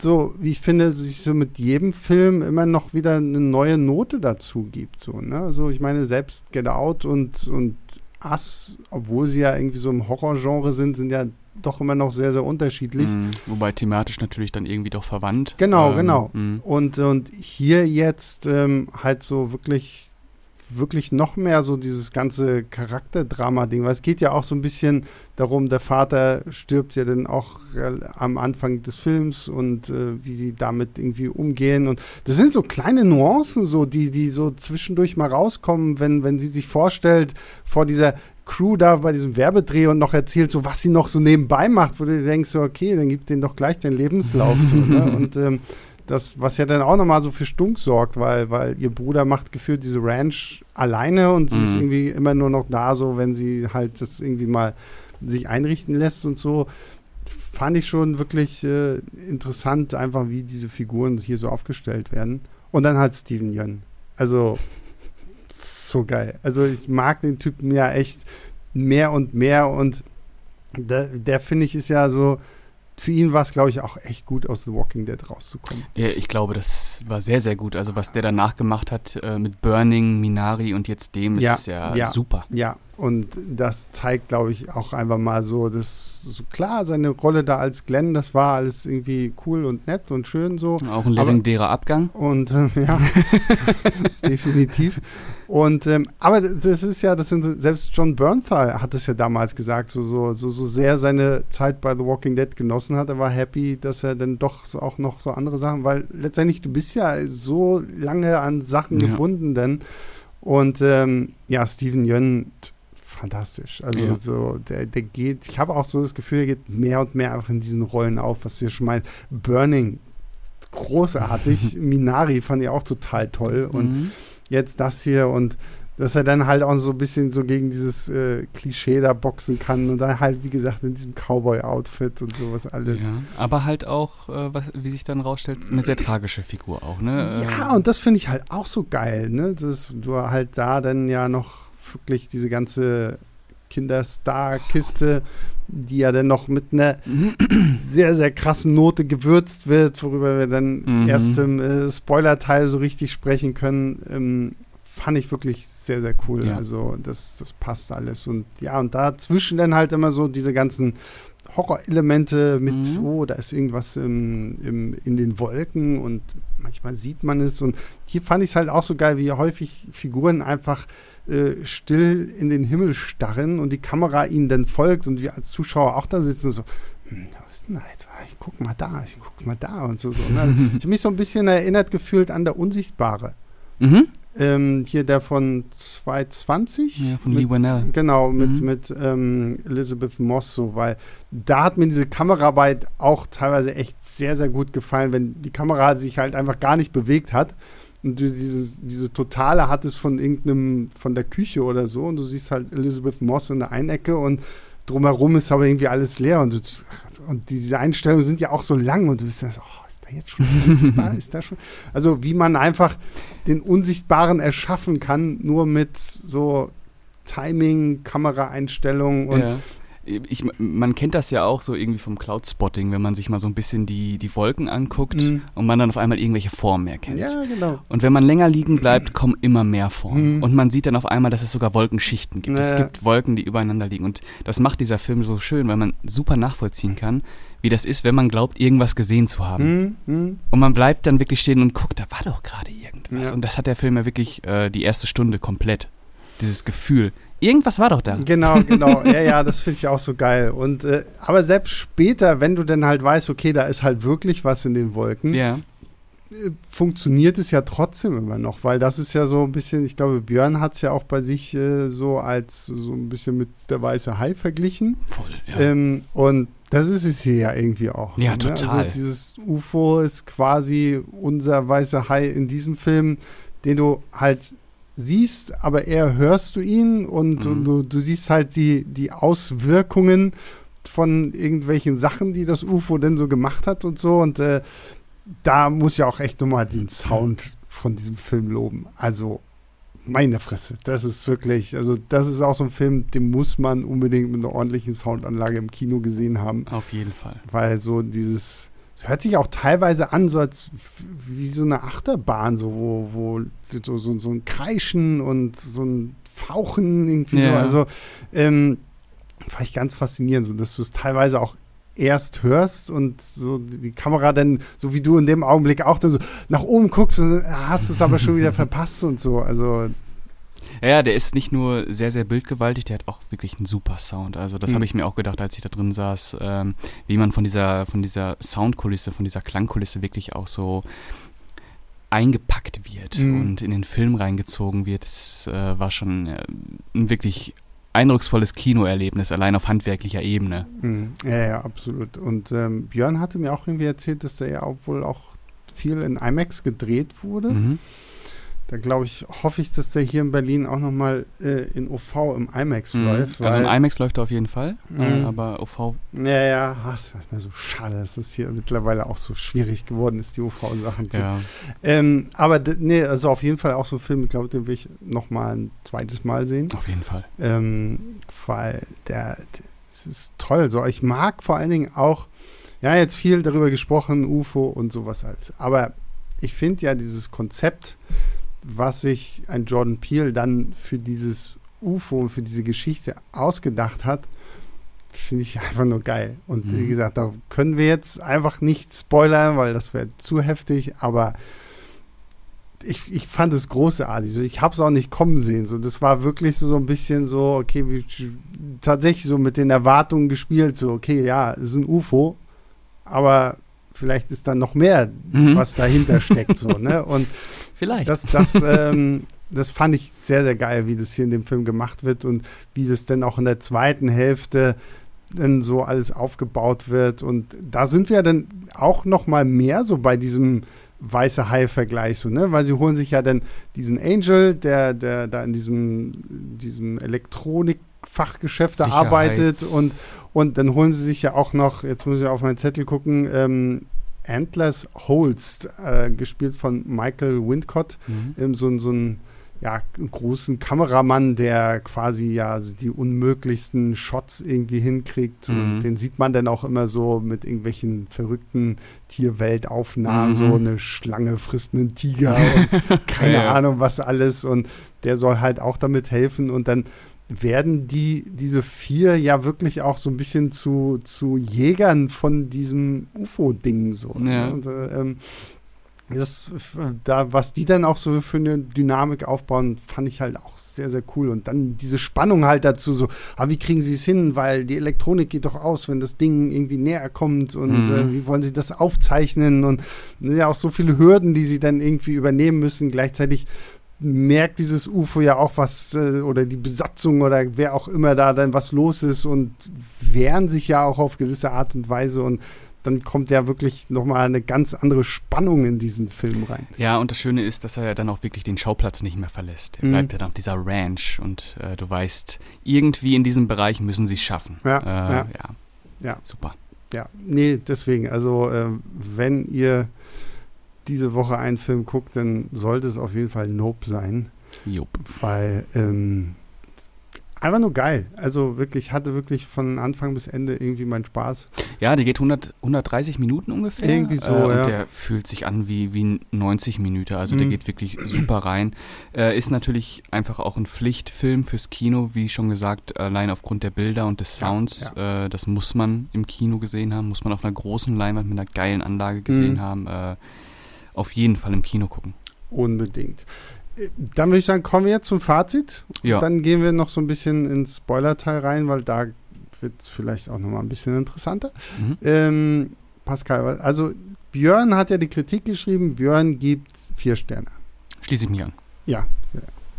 S1: so, wie ich finde, sich so mit jedem Film immer noch wieder eine neue Note dazu gibt. So, ne? Also ich meine, selbst Get Out und, und Us, obwohl sie ja irgendwie so im Horrorgenre sind, sind ja doch immer noch sehr, sehr unterschiedlich.
S2: Mhm. Wobei thematisch natürlich dann irgendwie doch verwandt.
S1: Genau, ähm, genau. Mhm. Und, und hier jetzt ähm, halt so wirklich wirklich noch mehr so dieses ganze Charakterdrama-Ding, weil es geht ja auch so ein bisschen darum, der Vater stirbt ja dann auch am Anfang des Films und äh, wie sie damit irgendwie umgehen. Und das sind so kleine Nuancen, so, die, die so zwischendurch mal rauskommen, wenn, wenn sie sich vorstellt, vor dieser Crew da bei diesem Werbedreh und noch erzählt, so was sie noch so nebenbei macht, wo du denkst, so, okay, dann gib denen doch gleich den Lebenslauf. so, ne? <laughs> Und ähm, das, was ja dann auch nochmal so für Stunk sorgt, weil, weil ihr Bruder macht gefühlt diese Ranch alleine und sie mhm. ist irgendwie immer nur noch da, so wenn sie halt das irgendwie mal sich einrichten lässt und so. Fand ich schon wirklich äh, interessant, einfach wie diese Figuren hier so aufgestellt werden. Und dann halt Steven Yeun. Also, so geil. Also, ich mag den Typen ja echt mehr und mehr und der, der finde ich, ist ja so für ihn war es, glaube ich, auch echt gut, aus The Walking Dead rauszukommen.
S2: Ja, ich glaube, das war sehr, sehr gut. Also, was der danach gemacht hat äh, mit Burning, Minari und jetzt dem,
S1: ja,
S2: ist ja,
S1: ja,
S2: super.
S1: Ja, und das zeigt, glaube ich, auch einfach mal so, dass so klar, seine Rolle da als Glenn, das war alles irgendwie cool und nett und schön so.
S2: Auch ein legendärer Abgang.
S1: Und äh, <laughs> ja, <laughs> definitiv. Und ähm, aber das ist ja, das sind selbst John Bernthal hat es ja damals gesagt, so, so, so, so sehr seine Zeit bei The Walking Dead genossen hat. Er war happy, dass er dann doch so auch noch so andere Sachen, weil letztendlich du bist ja so lange an Sachen ja. gebunden, denn und ähm, ja, Steven Yeun fantastisch. Also ja. so, der, der geht, ich habe auch so das Gefühl, er geht mehr und mehr einfach in diesen Rollen auf, was du schon meinst. Burning, großartig. <laughs> Minari fand ich auch total toll. Und mhm. jetzt das hier und dass er dann halt auch so ein bisschen so gegen dieses äh, Klischee da boxen kann und dann halt, wie gesagt, in diesem Cowboy-Outfit und sowas alles.
S2: Ja, aber halt auch, äh, was, wie sich dann rausstellt, eine sehr tragische Figur auch, ne?
S1: Ja, und das finde ich halt auch so geil, ne? Dass du halt da dann ja noch wirklich diese ganze Kinderstar-Kiste, die ja dann noch mit einer sehr, sehr krassen Note gewürzt wird, worüber wir dann mhm. erst im äh, Spoiler-Teil so richtig sprechen können, ähm, fand ich wirklich sehr, sehr cool. Ja. Also das, das passt alles. Und ja, und dazwischen dann halt immer so diese ganzen Horrorelemente mit, mhm. oh, da ist irgendwas im, im, in den Wolken und manchmal sieht man es. Und hier fand ich es halt auch so geil, wie häufig Figuren einfach äh, still in den Himmel starren und die Kamera ihnen dann folgt und wir als Zuschauer auch da sitzen so, hm, was ist denn da jetzt? Ich guck mal da, ich guck mal da und so. so ne? <laughs> Ich habe mich so ein bisschen erinnert gefühlt an der Unsichtbare. Mhm. Ähm, hier der von 220.
S2: Ja, von mit, Lee Winnell.
S1: Genau, mit, mhm. mit ähm, Elizabeth Moss, so, weil da hat mir diese Kameraarbeit auch teilweise echt sehr, sehr gut gefallen, wenn die Kamera sich halt einfach gar nicht bewegt hat und du dieses, diese Totale hattest von irgendeinem, von der Küche oder so und du siehst halt Elizabeth Moss in der einen Ecke und drumherum ist aber irgendwie alles leer und, du, und diese Einstellungen sind ja auch so lang und du bist ja so, oh, ist da jetzt schon unsichtbar? <laughs> ist da schon? Also wie man einfach den Unsichtbaren erschaffen kann, nur mit so Timing, Kameraeinstellungen und
S2: ja ich, man kennt das ja auch so irgendwie vom Cloud-Spotting, wenn man sich mal so ein bisschen die, die Wolken anguckt mhm. und man dann auf einmal irgendwelche Formen erkennt.
S1: Ja, genau.
S2: Und wenn man länger liegen bleibt, <clears throat> kommen immer mehr Formen. Mhm. Und man sieht dann auf einmal, dass es sogar Wolkenschichten gibt. Naja. Es gibt Wolken, die übereinander liegen. Und das macht dieser Film so schön, weil man super nachvollziehen kann, wie das ist, wenn man glaubt, irgendwas gesehen zu haben. Mhm. mhm. Und man bleibt dann wirklich stehen und guckt, da war doch gerade irgendwas. Ja. Und das hat der Film ja wirklich äh, die erste Stunde komplett. Dieses Gefühl, Irgendwas war doch da.
S1: Genau, genau. <laughs> Ja, ja, das finde ich auch so geil. Und äh, aber selbst später, wenn du dann halt weißt, okay, da ist halt wirklich was in den Wolken,
S2: ja.
S1: äh, funktioniert es ja trotzdem immer noch, weil das ist ja so ein bisschen, ich glaube, Björn hat es ja auch bei sich äh, so als so ein bisschen mit der weiße Hai verglichen.
S2: Voll, ja.
S1: Ähm, und das ist es hier ja irgendwie auch.
S2: Ja,
S1: so,
S2: ne? total.
S1: Also dieses UFO ist quasi unser weißer Hai in diesem Film, den du halt siehst, aber eher hörst du ihn und, mhm. du, du, siehst halt die, die Auswirkungen von irgendwelchen Sachen, die das UFO denn so gemacht hat und so. Und äh, da muss ich auch echt nochmal den Sound von diesem Film loben. Also, meine Fresse, das ist wirklich, also das ist auch so ein Film, den muss man unbedingt mit einer ordentlichen Soundanlage im Kino gesehen haben.
S2: Auf jeden Fall.
S1: Weil so dieses es hört sich auch teilweise an, so als wie so eine Achterbahn, so wo, wo so, so, so ein Kreischen und so ein Fauchen irgendwie
S2: Ja.
S1: so. Also ähm, fand ich ganz faszinierend, so dass du es teilweise auch erst hörst und so die Kamera dann, so wie du in dem Augenblick auch dann so nach oben guckst und dann hast du es aber schon wieder <laughs> verpasst und so. Also
S2: Ja, der ist nicht nur sehr, sehr bildgewaltig, der hat auch wirklich einen super Sound. Also das
S1: Mhm.
S2: habe ich mir auch gedacht, als ich da drin saß, ähm, wie man von dieser, von dieser Soundkulisse, von dieser Klangkulisse wirklich auch so eingepackt wird
S1: Mhm.
S2: und in den Film reingezogen wird. Das äh, war schon äh, ein wirklich eindrucksvolles Kinoerlebnis, allein auf handwerklicher Ebene.
S1: Mhm. Ja, ja, absolut. Und ähm, Björn hatte mir auch irgendwie erzählt, dass der ja auch wohl auch viel in IMAX gedreht wurde.
S2: Mhm.
S1: Da glaube ich, hoffe ich, dass der hier in Berlin auch nochmal äh, in OV im IMAX
S2: Mhm.
S1: läuft.
S2: Also im IMAX läuft er auf jeden Fall, äh,
S1: Mhm.
S2: aber OV,
S1: Ja, ja, es ist mir so schade, dass es hier mittlerweile auch so schwierig geworden ist, die OV-Sachen zu.
S2: ja.
S1: Ähm, aber nee, also auf jeden Fall auch so ein Film, ich glaube, den will ich nochmal ein zweites Mal sehen.
S2: auf jeden Fall.
S1: Ähm, weil der, der, es ist toll. So, ich mag vor allen Dingen auch, ja, jetzt viel darüber gesprochen, UFO und sowas alles. Aber ich finde ja dieses Konzept, was sich ein Jordan Peele dann für dieses UFO und für diese Geschichte ausgedacht hat, finde ich einfach nur geil. Und
S2: Mhm.
S1: wie gesagt, da können wir jetzt einfach nicht spoilern, weil das wäre zu heftig, aber ich, ich fand es großartig. So, ich habe es auch nicht kommen sehen. So, das war wirklich so, so ein bisschen so, okay, wie, tatsächlich so mit den Erwartungen gespielt. So, okay, ja, es ist ein UFO, aber vielleicht ist da noch mehr,
S2: Mhm.
S1: was dahinter steckt. So, ne? <laughs> Und
S2: Vielleicht.
S1: das, das, <laughs> ähm, das fand ich sehr, sehr geil, wie das hier in dem Film gemacht wird und wie das dann auch in der zweiten Hälfte dann so alles aufgebaut wird. Und da sind wir dann auch noch mal mehr so bei diesem weiße Hai-Vergleich, so, ne? Weil sie holen sich ja dann diesen Angel, der, der da in diesem, diesem Elektronikfachgeschäft arbeitet und, und dann holen sie sich ja auch noch, jetzt muss ich auf meinen Zettel gucken, ähm, Antlers Holst, äh, gespielt von Michael Wincott,
S2: Mhm.
S1: ähm, so, so ein ja, einen großen Kameramann, der quasi ja so die unmöglichsten Shots irgendwie hinkriegt.
S2: Mhm.
S1: den sieht man dann auch immer so mit irgendwelchen verrückten Tierweltaufnahmen,
S2: Mhm.
S1: so eine Schlange frisst einen Tiger und <laughs> keine
S2: ja.
S1: Ahnung was alles. Und der soll halt auch damit helfen. Und dann werden die, diese vier ja wirklich auch so ein bisschen zu, zu Jägern von diesem UFO-Ding so.
S2: Ja.
S1: Ne? Und, äh, ähm, das, da, was die dann auch so für eine Dynamik aufbauen, fand ich halt auch sehr, sehr cool. Und dann diese Spannung halt dazu, so, aber wie kriegen sie es hin? Weil die Elektronik geht doch aus, wenn das Ding irgendwie näher kommt und
S2: Mhm.
S1: äh, wie wollen sie das aufzeichnen? Und ja auch so viele Hürden, die sie dann irgendwie übernehmen müssen. Gleichzeitig merkt dieses UFO ja auch was äh, oder die Besatzung oder wer auch immer da dann was los ist und wehren sich ja auch auf gewisse Art und Weise und dann kommt ja wirklich nochmal eine ganz andere Spannung in diesen Film rein.
S2: Ja, und das Schöne ist, dass er ja dann auch wirklich den Schauplatz nicht mehr verlässt. Er
S1: Mhm.
S2: bleibt dann auf dieser Ranch und äh, du weißt, irgendwie in diesem Bereich müssen sie es schaffen.
S1: Ja,
S2: äh,
S1: ja.
S2: ja.
S1: Ja.
S2: Super.
S1: Ja, nee, deswegen, also äh, wenn ihr diese Woche einen Film guckt, dann sollte es auf jeden Fall Nope sein,
S2: Jupp.
S1: weil ähm, einfach nur geil. Also wirklich, hatte wirklich von Anfang bis Ende irgendwie meinen Spaß.
S2: Ja, der geht 100, 130 Minuten ungefähr.
S1: Irgendwie so,
S2: äh, und
S1: ja.
S2: der fühlt sich an wie, wie 90 Minuten. Also der
S1: Mhm.
S2: geht wirklich super rein. Äh, ist natürlich einfach auch ein Pflichtfilm fürs Kino, wie schon gesagt, allein aufgrund der Bilder und des
S1: Ja,
S2: Sounds. Äh, das muss man im Kino gesehen haben, muss man auf einer großen Leinwand mit einer geilen Anlage gesehen
S1: Mhm.
S2: haben. Auf jeden Fall im Kino gucken.
S1: Unbedingt. Äh, Dann würde ich sagen, kommen wir jetzt zum Fazit.
S2: Ja.
S1: Dann gehen wir noch so ein bisschen ins Spoiler-Teil rein, weil da wird es vielleicht auch nochmal ein bisschen interessanter.
S2: Mhm.
S1: Ähm, Pascal, also Björn hat ja die Kritik geschrieben. Björn gibt vier Sterne.
S2: Schließe ich mich an.
S1: Ja,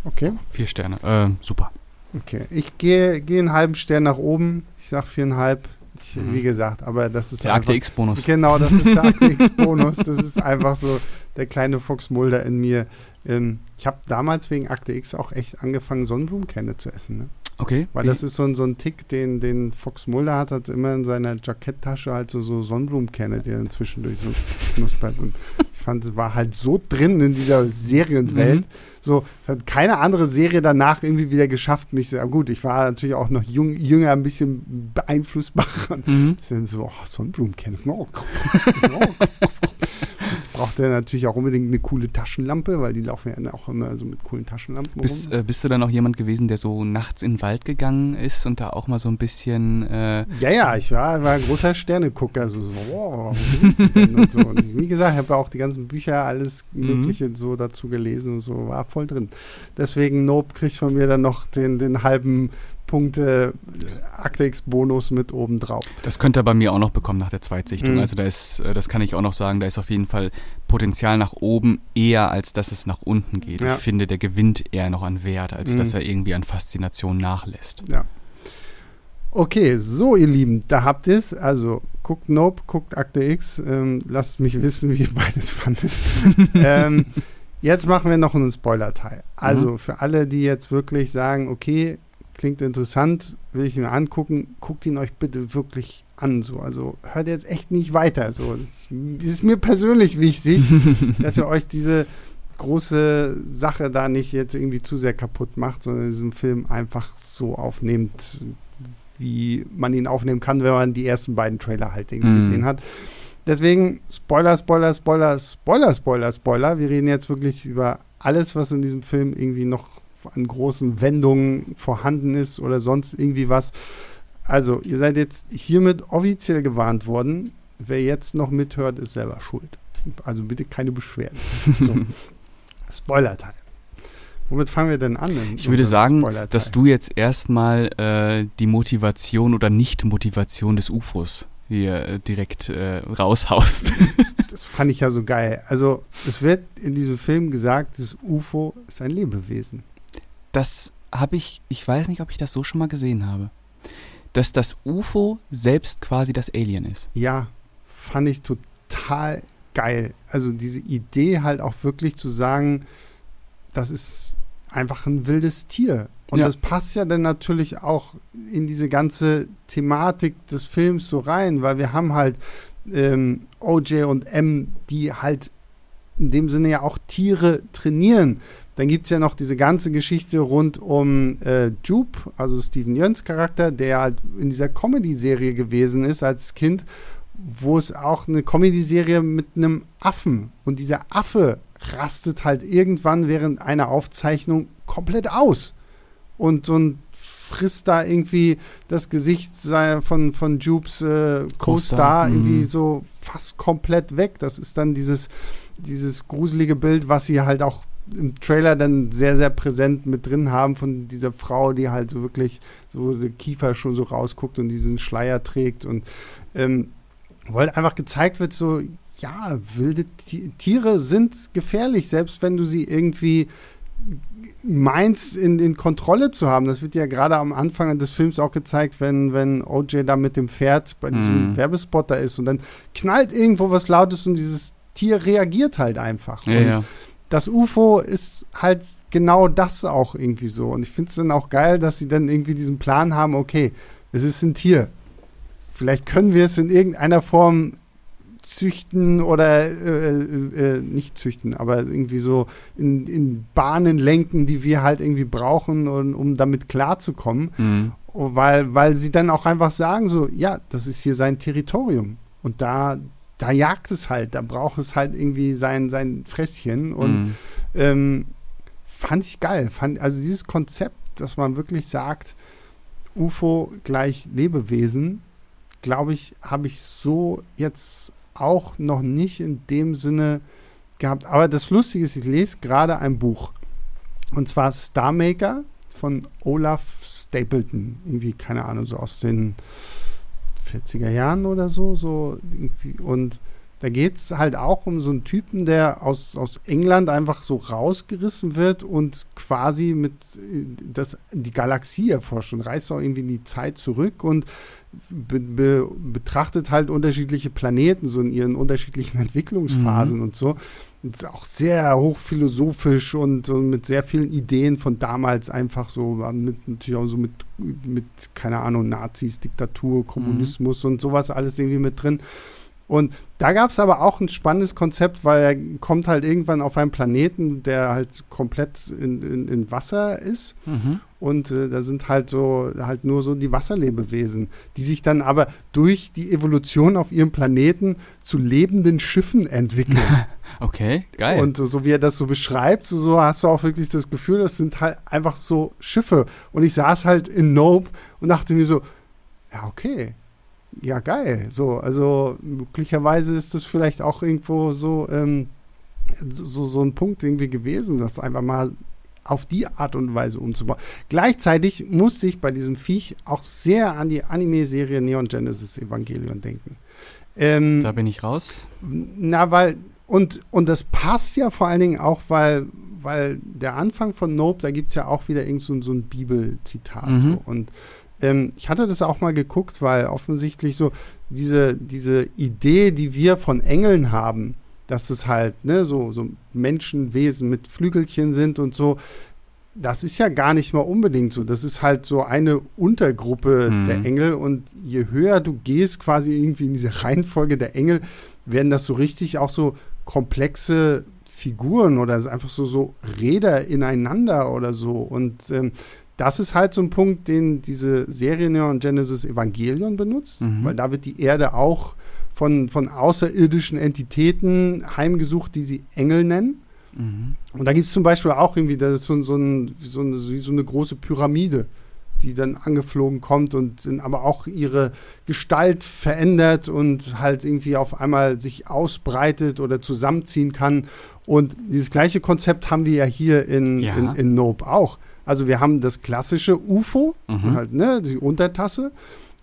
S1: okay.
S2: Vier Sterne. Äh, super.
S1: Okay. Ich gehe gehe einen halben Stern nach oben. Ich sage viereinhalb. Ich,
S2: Mhm.
S1: Wie gesagt, aber das ist
S2: Der Akte
S1: einfach,
S2: X-Bonus.
S1: Genau, das ist der Akte <laughs> X-Bonus. Das ist einfach so der kleine Fox Mulder in mir. Ähm, ich habe damals wegen Akte X auch echt angefangen, Sonnenblumenkerne zu essen. Ne?
S2: Okay.
S1: Weil das ist so ein, so ein Tick, den, den Fox Mulder hat, hat immer in seiner Jacketttasche halt so, so Sonnenblumenkerne, die er inzwischen durch so knuspert. Und <laughs> ich fand, es war halt so drin in dieser Serienwelt.
S2: Mhm.
S1: So, es hat keine andere Serie danach irgendwie wieder geschafft, mich sehr gut. Ich war natürlich auch noch jung, jünger, ein bisschen beeinflussbar. Und
S2: Mhm.
S1: dann so, oh, Sonnenblumenkerne. Oh, oh. Ich brauchte natürlich auch unbedingt eine coole Taschenlampe, weil die laufen ja auch immer so mit coolen Taschenlampen
S2: Bist,
S1: rum.
S2: äh, bist du dann auch jemand gewesen, der so nachts in den Wald gegangen ist und da auch mal so ein bisschen äh,
S1: Ja, ja, ich war, war ein großer Sternegucker. So, so wow, wo sind sie denn? Und, so. und wie gesagt, ich habe auch die ganzen Bücher, alles
S2: Mhm.
S1: Mögliche so dazu gelesen und so, war voll drin. Deswegen Nope kriegt von mir dann noch den, den halben Punkte äh, Akte X-Bonus mit oben drauf.
S2: Das könnte er bei mir auch noch bekommen nach der Zweitsichtung.
S1: Mhm.
S2: Also da ist, äh, das kann ich auch noch sagen, da ist auf jeden Fall Potenzial nach oben eher, als dass es nach unten geht.
S1: Ja.
S2: Ich finde, der gewinnt eher noch an Wert, als
S1: Mhm.
S2: dass er irgendwie an Faszination nachlässt.
S1: Ja. Okay, so ihr Lieben, da habt ihr es. Also guckt Nope, guckt Akte X. Ähm, lasst mich wissen, wie ihr <laughs> beides fandet. <laughs> ähm, jetzt machen wir noch einen Spoiler-Teil. Also für alle, die jetzt wirklich sagen, okay, klingt interessant, will ich mir angucken, guckt ihn euch bitte wirklich an. So. Also hört jetzt echt nicht weiter. So. Es ist, mir persönlich wichtig, <laughs> dass ihr euch diese große Sache da nicht jetzt irgendwie zu sehr kaputt macht, sondern diesen Film einfach so aufnehmt, wie man ihn aufnehmen kann, wenn man die ersten beiden Trailer halt irgendwie
S2: Mhm.
S1: gesehen hat. Deswegen Spoiler, Spoiler, Spoiler, Spoiler, Spoiler, Spoiler. Wir reden jetzt wirklich über alles, was in diesem Film irgendwie noch an großen Wendungen vorhanden ist oder sonst irgendwie was. Also, ihr seid jetzt hiermit offiziell gewarnt worden. Wer jetzt noch mithört, ist selber schuld. Also bitte keine Beschwerden. <laughs> So. Spoiler-Teil. Womit fangen wir denn an?
S2: Ich würde sagen, dass du jetzt erstmal äh, die Motivation oder Nicht-Motivation des UFOs hier äh, direkt äh, raushaust. <laughs>
S1: Das fand ich ja so geil. Also, es wird in diesem Film gesagt, das UFO ist ein Lebewesen.
S2: Das habe ich, ich weiß nicht, ob ich das so schon mal gesehen habe. Dass das UFO selbst quasi das Alien ist.
S1: Ja, fand ich total geil. Also, diese Idee halt auch wirklich zu sagen, das ist einfach ein wildes Tier. Und
S2: Ja.
S1: das passt ja dann natürlich auch in diese ganze Thematik des Films so rein, weil wir haben halt ähm, OJ und M, die halt in dem Sinne ja auch Tiere trainieren. Dann gibt es ja noch diese ganze Geschichte rund um äh, Jupe, also Steven Jöns Charakter, der halt in dieser Comedy-Serie gewesen ist als Kind, wo es auch eine Comedy-Serie mit einem Affen und dieser Affe rastet halt irgendwann während einer Aufzeichnung komplett aus und, und frisst da irgendwie das Gesicht von, von Jupes äh, Co-Star
S2: Co-Star,
S1: irgendwie
S2: mhm.
S1: so fast komplett weg. Das ist dann dieses, dieses gruselige Bild, was sie halt auch im Trailer dann sehr, sehr präsent mit drin haben von dieser Frau, die halt so wirklich so der Kiefer schon so rausguckt und diesen Schleier trägt und ähm, wo halt einfach gezeigt wird, so, ja, wilde Ti- Tiere sind gefährlich, selbst wenn du sie irgendwie meinst, in, in Kontrolle zu haben. Das wird ja gerade am Anfang des Films auch gezeigt, wenn, wenn OJ da mit dem Pferd bei diesem
S2: Mhm.
S1: Werbespot da ist und dann knallt irgendwo was Lautes und dieses Tier reagiert halt einfach.
S2: Ja,
S1: und
S2: ja.
S1: Das UFO ist halt genau das auch irgendwie so. Und ich finde es dann auch geil, dass sie dann irgendwie diesen Plan haben, okay, es ist ein Tier. Vielleicht können wir es in irgendeiner Form züchten oder äh, äh, äh, nicht züchten, aber irgendwie so in, in Bahnen lenken, die wir halt irgendwie brauchen, um, um damit klarzukommen.
S2: Mhm.
S1: Oh, Weil, weil sie dann auch einfach sagen, so, ja, das ist hier sein Territorium. Und da, da jagt es halt, da braucht es halt irgendwie sein, sein Fresschen. Und
S2: Mhm.
S1: ähm, fand ich geil. Fand, also dieses Konzept, dass man wirklich sagt, UFO gleich Lebewesen, glaube ich, habe ich so jetzt auch noch nicht in dem Sinne gehabt. Aber das Lustige ist, ich lese gerade ein Buch. Und zwar Star Maker von Olaf Stapleton. Irgendwie, keine Ahnung, so aus den 40er Jahren oder so. so. Und da geht es halt auch um so einen Typen, der aus, aus England einfach so rausgerissen wird und quasi mit äh, das, die Galaxie erforscht und reist auch irgendwie in die Zeit zurück und be, be, betrachtet halt unterschiedliche Planeten, so in ihren unterschiedlichen <laughs> Entwicklungsphasen und so. Auch sehr hochphilosophisch und, und, mit sehr vielen Ideen von damals einfach so, mit, natürlich auch so mit, mit keine Ahnung, Nazis, Diktatur, Kommunismus mhm. und sowas alles irgendwie mit drin. Und da gab es aber auch ein spannendes Konzept, weil er kommt halt irgendwann auf einen Planeten, der halt komplett in, in, in Wasser ist. Mhm. Und äh, da sind halt so, halt nur so die Wasserlebewesen, die sich dann aber durch die Evolution auf ihrem Planeten zu lebenden Schiffen entwickeln. <laughs>
S2: okay, geil.
S1: Und so, wie er das so beschreibt, so, hast du auch wirklich das Gefühl, das sind halt einfach so Schiffe. Und ich saß halt in Nope und dachte mir so, ja, okay, ja, geil. So, also möglicherweise ist das vielleicht auch irgendwo so, ähm, so, so ein Punkt irgendwie gewesen, das einfach mal auf die Art und Weise umzubauen. Gleichzeitig musste ich bei diesem Viech auch sehr an die Anime-Serie Neon Genesis Evangelion denken.
S2: Ähm, da bin ich raus.
S1: Na, weil, und, und das passt ja vor allen Dingen auch, weil, weil der Anfang von Nope, da gibt es ja auch wieder irgend so, so ein Bibelzitat. Mhm. So. Und ähm, ich hatte das auch mal geguckt, weil offensichtlich so diese, diese Idee, die wir von Engeln haben, dass es halt ne, so, so Menschenwesen mit Flügelchen sind und so, das ist ja gar nicht mal unbedingt so. Das ist halt so eine Untergruppe mhm. der Engel und je höher du gehst, quasi irgendwie in diese <laughs> Reihenfolge der Engel, werden das so richtig auch so komplexe Figuren oder einfach so, so Räder ineinander oder so. Und ähm, das ist halt so ein Punkt, den diese Serie Neon Genesis Evangelion benutzt, mhm. weil da wird die Erde auch von, von außerirdischen Entitäten heimgesucht, die sie Engel nennen. Mhm. Und da gibt es zum Beispiel auch irgendwie das ist so, so, ein, so, eine, so eine große Pyramide, die dann angeflogen kommt und aber auch ihre Gestalt verändert und halt irgendwie auf einmal sich ausbreitet oder zusammenziehen kann. Und dieses gleiche Konzept haben wir ja hier in, ja. in, in Nope auch. Also wir haben das klassische UFO, mhm. halt, ne, die Untertasse.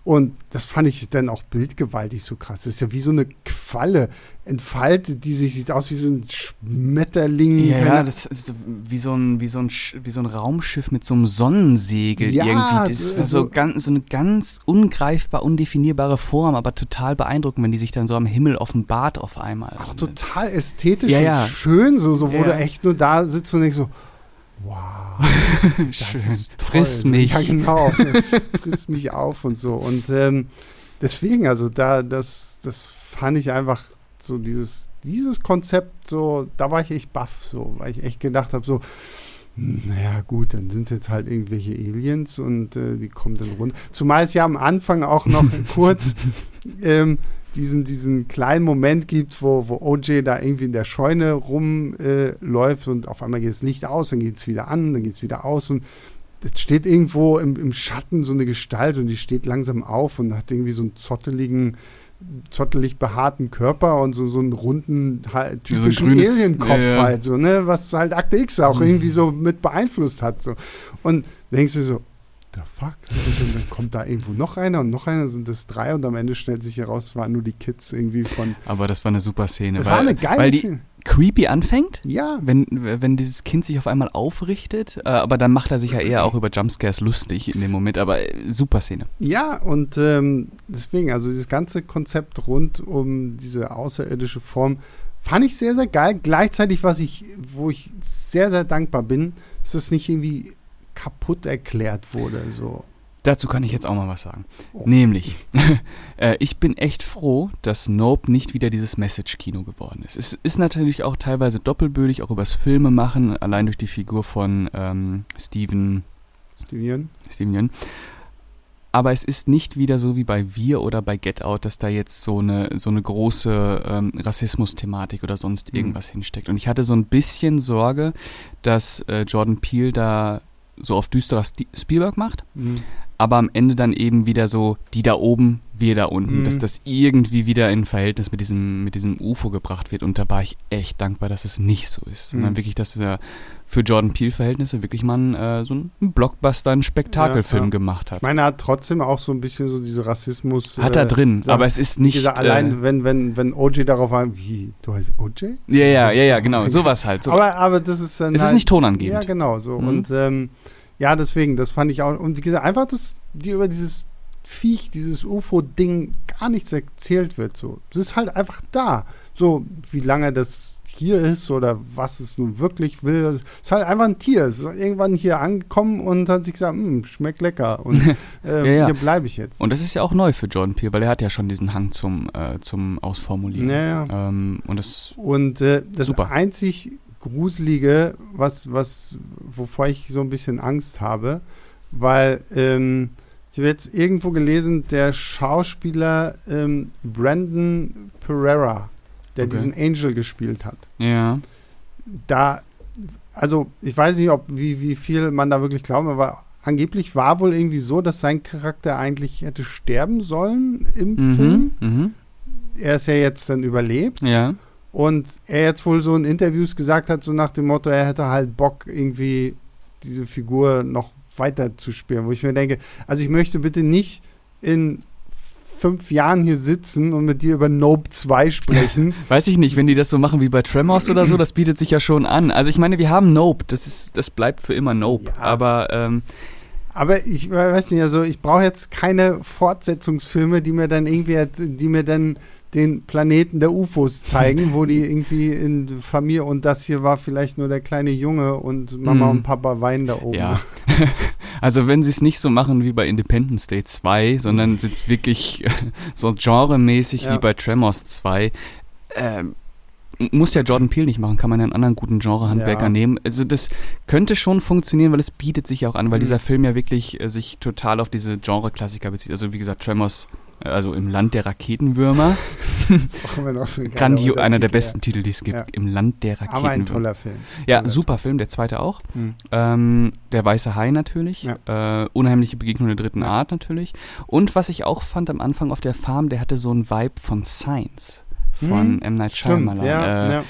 S1: Und das fand ich dann auch bildgewaltig so krass. Das ist ja wie so eine Qualle entfaltet, die sich sieht aus wie so ein Schmetterling.
S2: Ja, ja das ist wie so ein wie so ein wie so ein Raumschiff mit so einem Sonnensegel ja, irgendwie. Das ist also, so ganz so eine ganz ungreifbar undefinierbare Form, aber total beeindruckend, wenn die sich dann so am Himmel offenbart auf einmal.
S1: Auch total ästhetisch ja, ja. und schön, so, so wo du echt nur da sitzt und denkst so, wow, <laughs>
S2: das, Schön. ist toll. Friss mich.
S1: Ja, genau. So, friss mich auf und so. Und ähm, deswegen, also da, das, das fand ich einfach so dieses, dieses Konzept, so, da war ich echt baff, so, weil ich echt gedacht habe, so, hm, naja, gut, dann sind es jetzt halt irgendwelche Aliens und äh, die kommen dann runter. Zumal es ja am Anfang auch noch <laughs> kurz ähm, diesen, diesen kleinen Moment gibt, wo, wo OJ da irgendwie in der Scheune rumläuft äh, und auf einmal geht es Licht aus, dann geht es wieder an, dann geht es wieder aus und es steht irgendwo im, im Schatten so eine Gestalt und die steht langsam auf und hat irgendwie so einen zotteligen, zottelig behaarten Körper und so, so einen runden, halt, typischen ja, so Alienkopf ja, ja. halt, so, ne, was halt Akte X auch mhm. irgendwie so mit beeinflusst hat. So. Und denkst du so, the fuck? Und dann kommt da irgendwo noch einer und noch einer, sind es drei und am Ende stellt sich heraus, es waren nur die Kids irgendwie von.
S2: Aber das war eine super Szene.
S1: Das weil, war eine geile
S2: weil die
S1: Szene.
S2: creepy anfängt.
S1: Ja.
S2: Wenn, wenn dieses Kind sich auf einmal aufrichtet, äh, aber dann macht er sich ja eher auch über Jumpscares lustig in dem Moment, aber äh, super Szene.
S1: Ja, und ähm, deswegen, also dieses ganze Konzept rund um diese außerirdische Form fand ich sehr, sehr geil. Gleichzeitig, was ich, wo ich sehr, sehr dankbar bin, ist es nicht irgendwie kaputt erklärt wurde. So.
S2: Dazu kann ich jetzt auch mal was sagen. Oh. Nämlich, <laughs> äh, ich bin echt froh, dass Nope nicht wieder dieses Message-Kino geworden ist. Es ist natürlich auch teilweise doppelbödig, auch übers Filme machen, allein durch die Figur von ähm, Steven.
S1: Steven
S2: Steven Yeun. Aber es ist nicht wieder so wie bei Wir oder bei Get Out, dass da jetzt so eine, so eine große ähm, Rassismus-Thematik oder sonst mhm. irgendwas mhm. hinsteckt. Und ich hatte so ein bisschen Sorge, dass äh, Jordan Peele da so auf düsterer Spielberg macht, mhm. aber am Ende dann eben wieder so die da oben, wir da unten, mhm. dass das irgendwie wieder in Verhältnis mit diesem, mit diesem UFO gebracht wird. Und da war ich echt dankbar, dass es nicht so ist, sondern mhm. wirklich, dass er für Jordan Peele-Verhältnisse wirklich mal äh, so einen Blockbuster, einen Spektakelfilm ja, ja. gemacht hat.
S1: Ich meine, er hat trotzdem auch so ein bisschen so diese Rassismus.
S2: Hat er äh, drin, aber es ist nicht.
S1: Dieser, allein, äh, wenn, wenn, wenn OJ darauf war, wie, du heißt OJ?
S2: Ja, ja, ja, ja, genau, sowas halt. So.
S1: Aber, aber das ist dann.
S2: Es
S1: halt,
S2: ist nicht tonangebend.
S1: Ja, genau, so. Mhm. Und ähm, ja, deswegen, das fand ich auch. Und wie gesagt, einfach, dass dir über dieses Viech, dieses UFO-Ding gar nichts erzählt wird. So. Es ist halt einfach da. So, wie lange das Tier ist oder was es nun wirklich will. Es ist halt einfach ein Tier. Es ist irgendwann hier angekommen und hat sich gesagt, hm, schmeckt lecker und <laughs> äh, ja, ja. hier bleibe ich jetzt.
S2: Und das ist ja auch neu für Jordan Peele, weil er hat ja schon diesen Hang zum, äh, zum Ausformulieren.
S1: Ja,
S2: ähm, und das,
S1: und, äh, das super. einzig Gruselige, was, was, wovor ich so ein bisschen Angst habe, weil ähm, ich habe jetzt irgendwo gelesen, der Schauspieler ähm, Brandon Pereira, der okay. diesen Angel gespielt hat.
S2: Ja.
S1: Da, also ich weiß nicht, ob wie, wie viel man da wirklich glaubt, aber angeblich war wohl irgendwie so, dass sein Charakter eigentlich hätte sterben sollen im mhm, Film. Mhm. Er ist ja jetzt dann überlebt.
S2: Ja.
S1: Und er jetzt wohl so in Interviews gesagt hat, so nach dem Motto, er hätte halt Bock, irgendwie diese Figur noch weiter zu spielen. Wo ich mir denke, also ich möchte bitte nicht in fünf Jahren hier sitzen und mit dir über Nope 2 sprechen. <laughs>
S2: Weiß ich nicht, wenn die das so machen wie bei Tremors oder so, das bietet sich ja schon an. Also ich meine, wir haben Nope, das ist, das bleibt für immer Nope. Ja. Aber ähm,
S1: aber ich weiß nicht, also ich brauche jetzt keine Fortsetzungsfilme, die mir dann irgendwie, die mir dann den Planeten der UFOs zeigen, <laughs> wo die irgendwie in Familie und das hier war vielleicht nur der kleine Junge und Mama mm. und Papa weinen da oben.
S2: Ja. <laughs> <laughs> Also wenn sie es nicht so machen wie bei Independence Day 2, sondern sind es wirklich so genremäßig ja. wie bei Tremors 2, ähm, muss ja Jordan Peele nicht machen, kann man ja einen anderen guten Genrehandwerker ja. nehmen. Also das könnte schon funktionieren, weil es bietet sich ja auch an, weil mhm. dieser Film ja wirklich äh, sich total auf diese Genre-Klassiker bezieht. Also wie gesagt, Tremors, äh, also im Land der Raketenwürmer. <laughs> so Grandio, einer der besten Titel, die es gibt. Ja. Im Land der Raketenwürmer. Aber
S1: ein toller Film.
S2: Ja, toller super Film, der zweite auch. Mhm. Ähm, der Weiße Hai natürlich. Ja. Äh, Unheimliche Begegnung der dritten Art natürlich. Und was ich auch fand am Anfang auf der Farm, der hatte so einen Vibe von Science von hm, M. Night Shyamalan. Ja, äh, ja.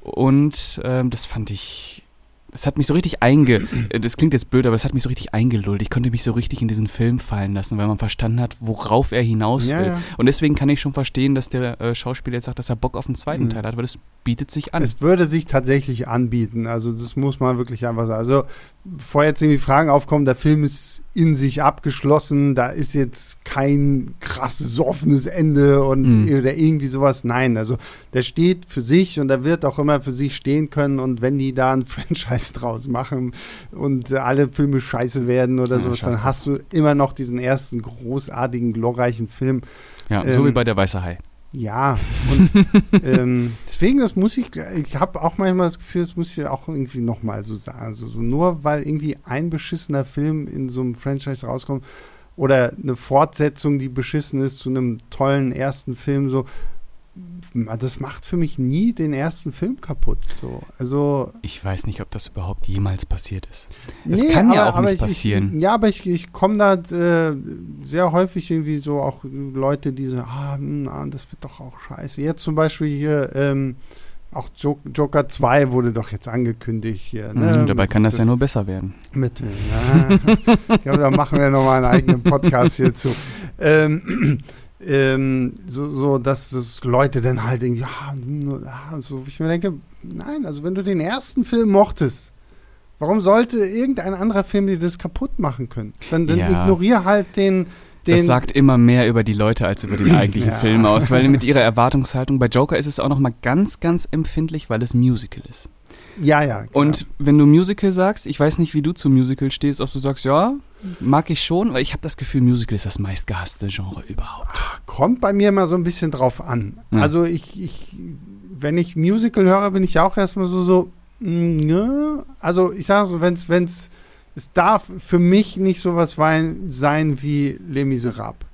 S2: Und ähm, das fand ich das hat mich so richtig einge. Das klingt jetzt blöd, aber es hat mich so richtig eingelullt. Ich konnte mich so richtig in diesen Film fallen lassen, weil man verstanden hat, worauf er hinaus will. Ja. Und deswegen kann ich schon verstehen, dass der äh, Schauspieler jetzt sagt, dass er Bock auf den zweiten mhm. Teil hat, weil es bietet sich an.
S1: Es würde sich tatsächlich anbieten. Also, das muss man wirklich einfach sagen. Also, bevor jetzt irgendwie Fragen aufkommen, der Film ist in sich abgeschlossen, da ist jetzt kein krasses offenes Ende und mhm. oder irgendwie sowas. Nein, also der steht für sich und er wird auch immer für sich stehen können und wenn die da ein <laughs> Franchise draus machen und alle Filme scheiße werden oder ja, sowas, dann hast du immer noch diesen ersten großartigen, glorreichen Film.
S2: Ja, ähm, so wie ähm, bei der Weiße Hai.
S1: Ja, und <laughs> ähm, deswegen, das muss ich, ich habe auch manchmal das Gefühl, das muss ich auch irgendwie nochmal so sagen. Also so nur weil irgendwie ein beschissener Film in so einem Franchise rauskommt oder eine Fortsetzung, die beschissen ist zu einem tollen ersten Film, so, das macht für mich nie den ersten Film kaputt. So. Also,
S2: ich weiß nicht, ob das überhaupt jemals passiert ist. Das nee, kann ja aber, auch nicht ich, passieren.
S1: Ich, ja, aber ich, ich komme da äh, sehr häufig irgendwie so auch Leute, die so, ah, hm, ah, das wird doch auch scheiße. Jetzt zum Beispiel hier, ähm, auch Joker 2 wurde doch jetzt angekündigt hier. Ne?
S2: Mhm, dabei kann das, das, ja nur besser werden.
S1: Mit, ja. <laughs> ich glaube, da machen wir nochmal einen eigenen Podcast hierzu. Ähm, ähm, so, so, dass das Leute dann halt irgendwie, ja, so, ich mir denke, nein, also wenn du den ersten Film mochtest, warum sollte irgendein anderer Film dir das kaputt machen können? Dann, dann ja. ignorier halt den, den
S2: das sagt immer mehr über die Leute als über den <clears throat> eigentlichen ja. Film aus, weil mit ihrer Erwartungshaltung bei Joker ist es auch noch mal ganz, ganz empfindlich, weil es Musical ist.
S1: Ja, ja. Genau.
S2: Und wenn du Musical sagst, ich weiß nicht, wie du zu Musical stehst, ob du sagst, ja, mag ich schon, weil ich habe das Gefühl, Musical ist das meistgehasste Genre überhaupt. Ach,
S1: kommt bei mir mal so ein bisschen drauf an. Ja. Also ich, ich, wenn ich Musical höre, bin ich auch erstmal so, so, mm, ja. Also ich sage so, wenn es, wenn es, es darf für mich nicht sowas sein wie Les Miserables.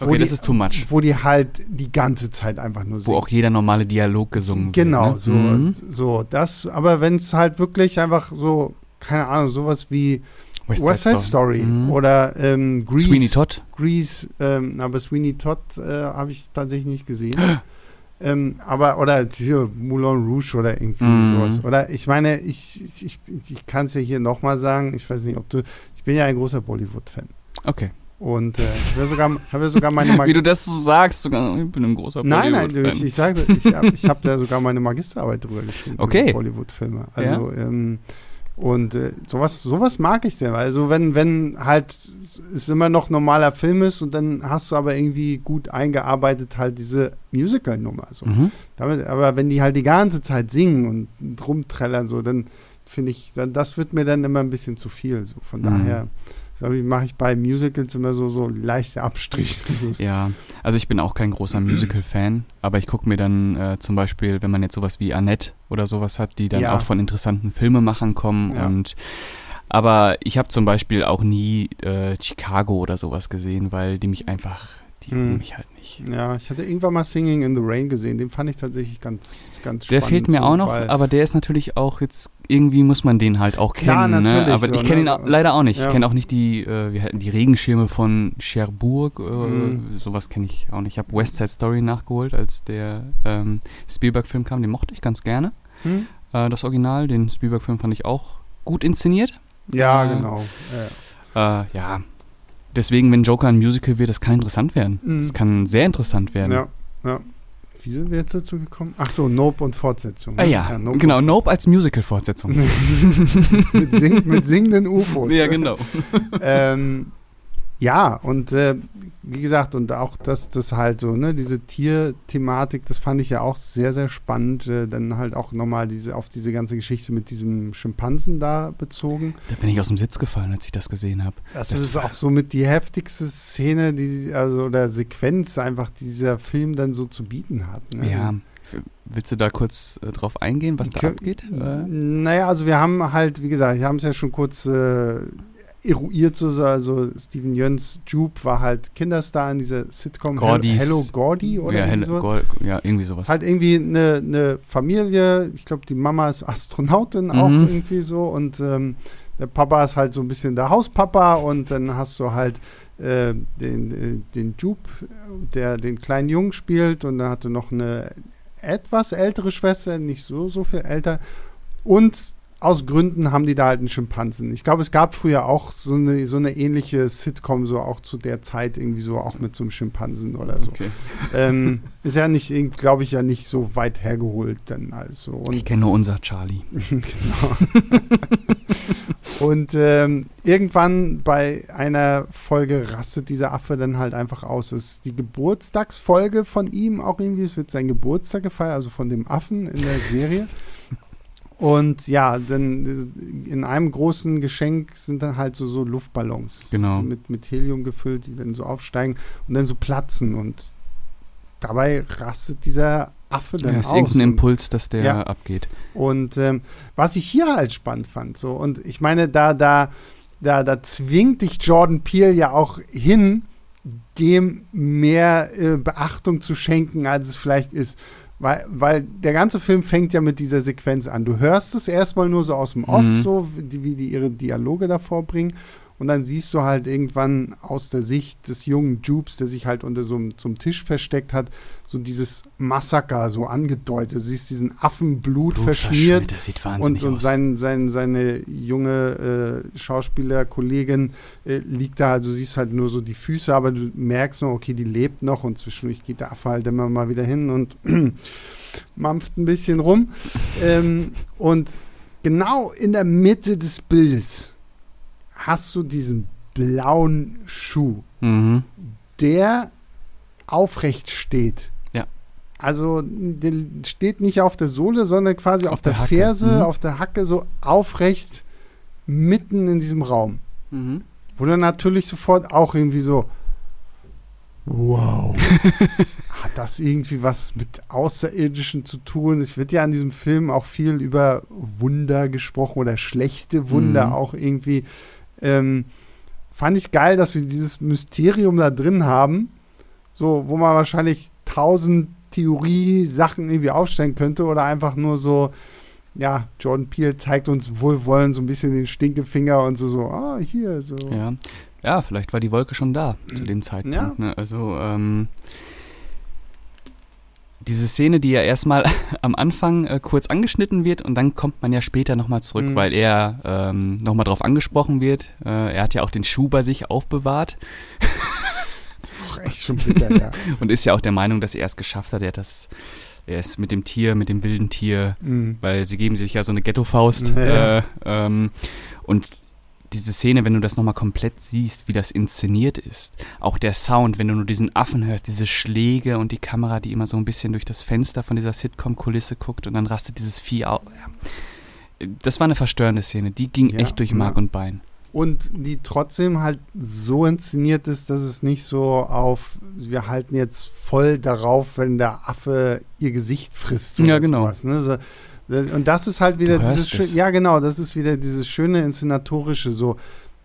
S2: Okay, die, das ist too much.
S1: Wo die halt die ganze Zeit einfach nur
S2: singen. Wo auch jeder normale Dialog gesungen
S1: genau,
S2: wird. Genau,
S1: ne? so, mhm. so das, aber wenn es halt wirklich einfach so, keine Ahnung, sowas wie West, West Side, Story, Story mhm. oder ähm, Grease.
S2: Sweeney Todd.
S1: Grease, ähm, aber Sweeney Todd äh, habe ich tatsächlich nicht gesehen. <gasps> ähm, aber, oder hier, Moulin Rouge oder irgendwie mhm. sowas. Oder ich meine, ich, ich, ich kann es ja hier nochmal sagen, ich weiß nicht, ob du, ich bin ja ein großer Bollywood-Fan.
S2: Okay.
S1: Und äh, ich habe sogar, hab sogar meine
S2: Mag Wie du das so sagst, sogar, ich bin ein großer
S1: Nein, nein, ich, ich sage, ich habe ich hab da sogar meine Magisterarbeit drüber geschrieben.
S2: Okay.
S1: Bollywood-Filme. Also, ja. ähm, Und äh, sowas, sowas mag ich sehr. Also wenn, wenn halt es immer noch normaler Film ist und dann hast du aber irgendwie gut eingearbeitet halt diese Musical-Nummer. So.
S2: Mhm.
S1: Damit, aber wenn die halt die ganze Zeit singen und rumträllern, so, dann finde ich, dann, das wird mir dann immer ein bisschen zu viel. So. Von
S2: Mhm.
S1: daher mache ich bei Musicals immer so, so leichte Abstriche. <laughs>
S2: Ja, also ich bin auch kein großer Musical-Fan, aber ich gucke mir dann äh, zum Beispiel, wenn man jetzt sowas wie Annette oder sowas hat, die dann
S1: Ja.
S2: auch von interessanten Filmemachern kommen
S1: Ja.
S2: und aber ich habe zum Beispiel auch nie äh, Chicago oder sowas gesehen, weil die mich einfach, die
S1: Mhm.
S2: die mich halt nicht.
S1: Ja, ich hatte irgendwann mal Singing in the Rain gesehen. Den fand ich tatsächlich ganz, ganz
S2: Der
S1: spannend.
S2: fehlt mir
S1: so,
S2: auch noch, aber der ist natürlich auch jetzt, irgendwie muss man den halt auch
S1: Klar,
S2: kennen. Ne? Aber
S1: so,
S2: ich kenne ihn
S1: ne,
S2: au-
S1: so-
S2: leider auch nicht.
S1: ja.
S2: Ich kenne auch nicht die, äh, wie heißen die Regenschirme von Cherbourg. Äh,
S1: Mhm.
S2: Sowas kenne ich auch nicht. Ich habe West Side Story nachgeholt, als der ähm, Spielberg-Film kam. Den mochte ich ganz gerne.
S1: Hm?
S2: Äh, das Original, den Spielberg-Film fand ich auch gut inszeniert.
S1: Ja,
S2: Äh,
S1: genau. Ja.
S2: Äh, ja. Deswegen, wenn Joker ein Musical wird, das kann interessant werden.
S1: Mhm.
S2: Das kann sehr interessant werden.
S1: Ja, ja. Wie sind wir jetzt dazu gekommen? Ach so, Nope und Fortsetzung.
S2: Ah
S1: ne?
S2: ja,
S1: Nope
S2: genau. Nope als Musical-Fortsetzung. <laughs>
S1: mit, sing mit singenden UFOs.
S2: ja, genau. <laughs>
S1: ähm, ja, und äh, wie gesagt, und auch das, das halt so, ne, diese Tierthematik, das fand ich ja auch sehr, sehr spannend. Äh, dann halt auch nochmal diese, auf diese ganze Geschichte mit diesem Schimpansen da bezogen.
S2: Da bin ich aus dem Sitz gefallen, als ich das gesehen habe.
S1: Das,
S2: Das
S1: ist auch so mit die heftigste Szene, die, also oder Sequenz einfach, die dieser Film dann so zu bieten hat. Ne?
S2: Ja. Willst du da kurz äh, drauf eingehen, was da
S1: Kö-
S2: abgeht? Äh,
S1: Naja, also wir haben halt, wie gesagt, wir haben es ja schon kurz äh, eruiert, so, also Steven Jöns Jupe war halt Kinderstar in dieser Sitcom
S2: Gordys-
S1: Hello Gordy oder
S2: ja,
S1: irgendwie
S2: Hel-
S1: so.
S2: Gor- ja, irgendwie sowas.
S1: Halt irgendwie eine, eine Familie, ich glaube, die Mama ist Astronautin auch
S2: Mhm.
S1: irgendwie so und ähm, der Papa ist halt so ein bisschen der Hauspapa und dann hast du halt äh, den, äh, den Jupe, der den kleinen Jungen spielt und dann hatte noch eine etwas ältere Schwester, nicht so, so viel älter und aus Gründen haben die da halt einen Schimpansen. Ich glaube, es gab früher auch so eine, so eine ähnliche Sitcom, so auch zu der Zeit irgendwie so, auch mit so einem Schimpansen oder so.
S2: Okay.
S1: Ähm, ist ja nicht, glaube ich, ja nicht so weit hergeholt dann also. Und,
S2: Ich kenne nur unser Charlie. <laughs>
S1: genau. und ähm, irgendwann bei einer Folge rastet dieser Affe dann halt einfach aus. Es ist die Geburtstagsfolge von ihm auch irgendwie. Es wird sein Geburtstag gefeiert, also von dem Affen in der Serie. Und ja, dann in einem großen Geschenk sind dann halt so, so Luftballons
S2: Genau.
S1: mit, mit Helium gefüllt, die dann so aufsteigen und dann so platzen. Und dabei rastet dieser Affe dann
S2: Ja, ist
S1: aus.
S2: irgendein Impuls, dass der
S1: Ja.
S2: abgeht.
S1: und ähm, was ich hier halt spannend fand, so, und ich meine, da, da, da, da zwingt dich Jordan Peele ja auch hin, dem mehr äh, Beachtung zu schenken, als es vielleicht ist. Weil, weil der ganze Film fängt ja mit dieser Sequenz an. Du hörst es erstmal nur so aus dem Off,
S2: Mhm.
S1: so wie, wie die ihre Dialoge davor bringen. Und dann siehst du halt irgendwann aus der Sicht des jungen Jupes, der sich halt unter so einem zum Tisch versteckt hat, so dieses Massaker so angedeutet. Du siehst diesen Affenblut verschmiert
S2: Das sieht
S1: und,
S2: wahnsinnig
S1: und
S2: aus.
S1: sein, sein, seine junge äh, Schauspielerkollegin äh, liegt da, du siehst halt nur so die Füße, aber du merkst noch, okay, die lebt noch und zwischendurch geht der Affe halt immer mal wieder hin und <clears throat> mampft ein bisschen rum. ähm, und genau in der Mitte des Bildes hast du diesen blauen Schuh
S2: mhm.
S1: der aufrecht steht.
S2: Ja.
S1: Also der steht nicht auf der Sohle, sondern quasi auf,
S2: Auf
S1: der,
S2: der.
S1: Ferse,
S2: Mhm.
S1: auf der Hacke, so aufrecht mitten in diesem Raum.
S2: Mhm.
S1: Wo dann natürlich sofort auch irgendwie so, wow, <laughs> hat das irgendwie was mit Außerirdischen zu tun? Es wird ja in diesem Film auch viel über Wunder gesprochen oder schlechte Wunder
S2: Mhm.
S1: auch irgendwie. Ähm, fand ich geil, dass wir dieses Mysterium da drin haben, so, wo man wahrscheinlich tausend Theorie-Sachen irgendwie aufstellen könnte oder einfach nur so, ja, Jordan Peele zeigt uns wohlwollend so ein bisschen den Stinkefinger und so, so, ah, hier, so.
S2: Ja. ja, vielleicht war die Wolke schon da zu dem Zeitpunkt.
S1: Ja.
S2: Ne? Also, ähm, diese Szene, die ja erstmal <laughs> am Anfang äh, kurz angeschnitten wird und dann kommt man ja später nochmal zurück,
S1: Mhm.
S2: weil er ähm, nochmal drauf angesprochen wird. Äh, er hat ja auch den Schuh bei sich aufbewahrt
S1: Auch echt schon bitter, ja. <laughs>
S2: und ist ja auch der Meinung, dass er es geschafft hat. Er hat das er ist mit dem Tier, mit dem wilden Tier,
S1: Mhm.
S2: weil sie geben sich ja so eine Ghetto-Faust.
S1: Ja.
S2: Äh, ähm, und diese Szene, wenn du das nochmal komplett siehst, wie das inszeniert ist, auch der Sound, wenn du nur diesen Affen hörst, diese Schläge und die Kamera, die immer so ein bisschen durch das Fenster von dieser Sitcom-Kulisse guckt und dann rastet dieses Vieh auf. Das war eine verstörende Szene, die ging
S1: Ja,
S2: echt durch Mark
S1: ja.
S2: und Bein.
S1: Und die trotzdem halt so inszeniert ist, dass es nicht so auf, wir halten jetzt voll darauf, wenn der Affe ihr Gesicht frisst.
S2: Ja, genau.
S1: Sowas, ne? so, und das ist halt wieder dieses
S2: hörst
S1: schön,
S2: es.
S1: ja genau, das ist wieder dieses schöne inszenatorische, so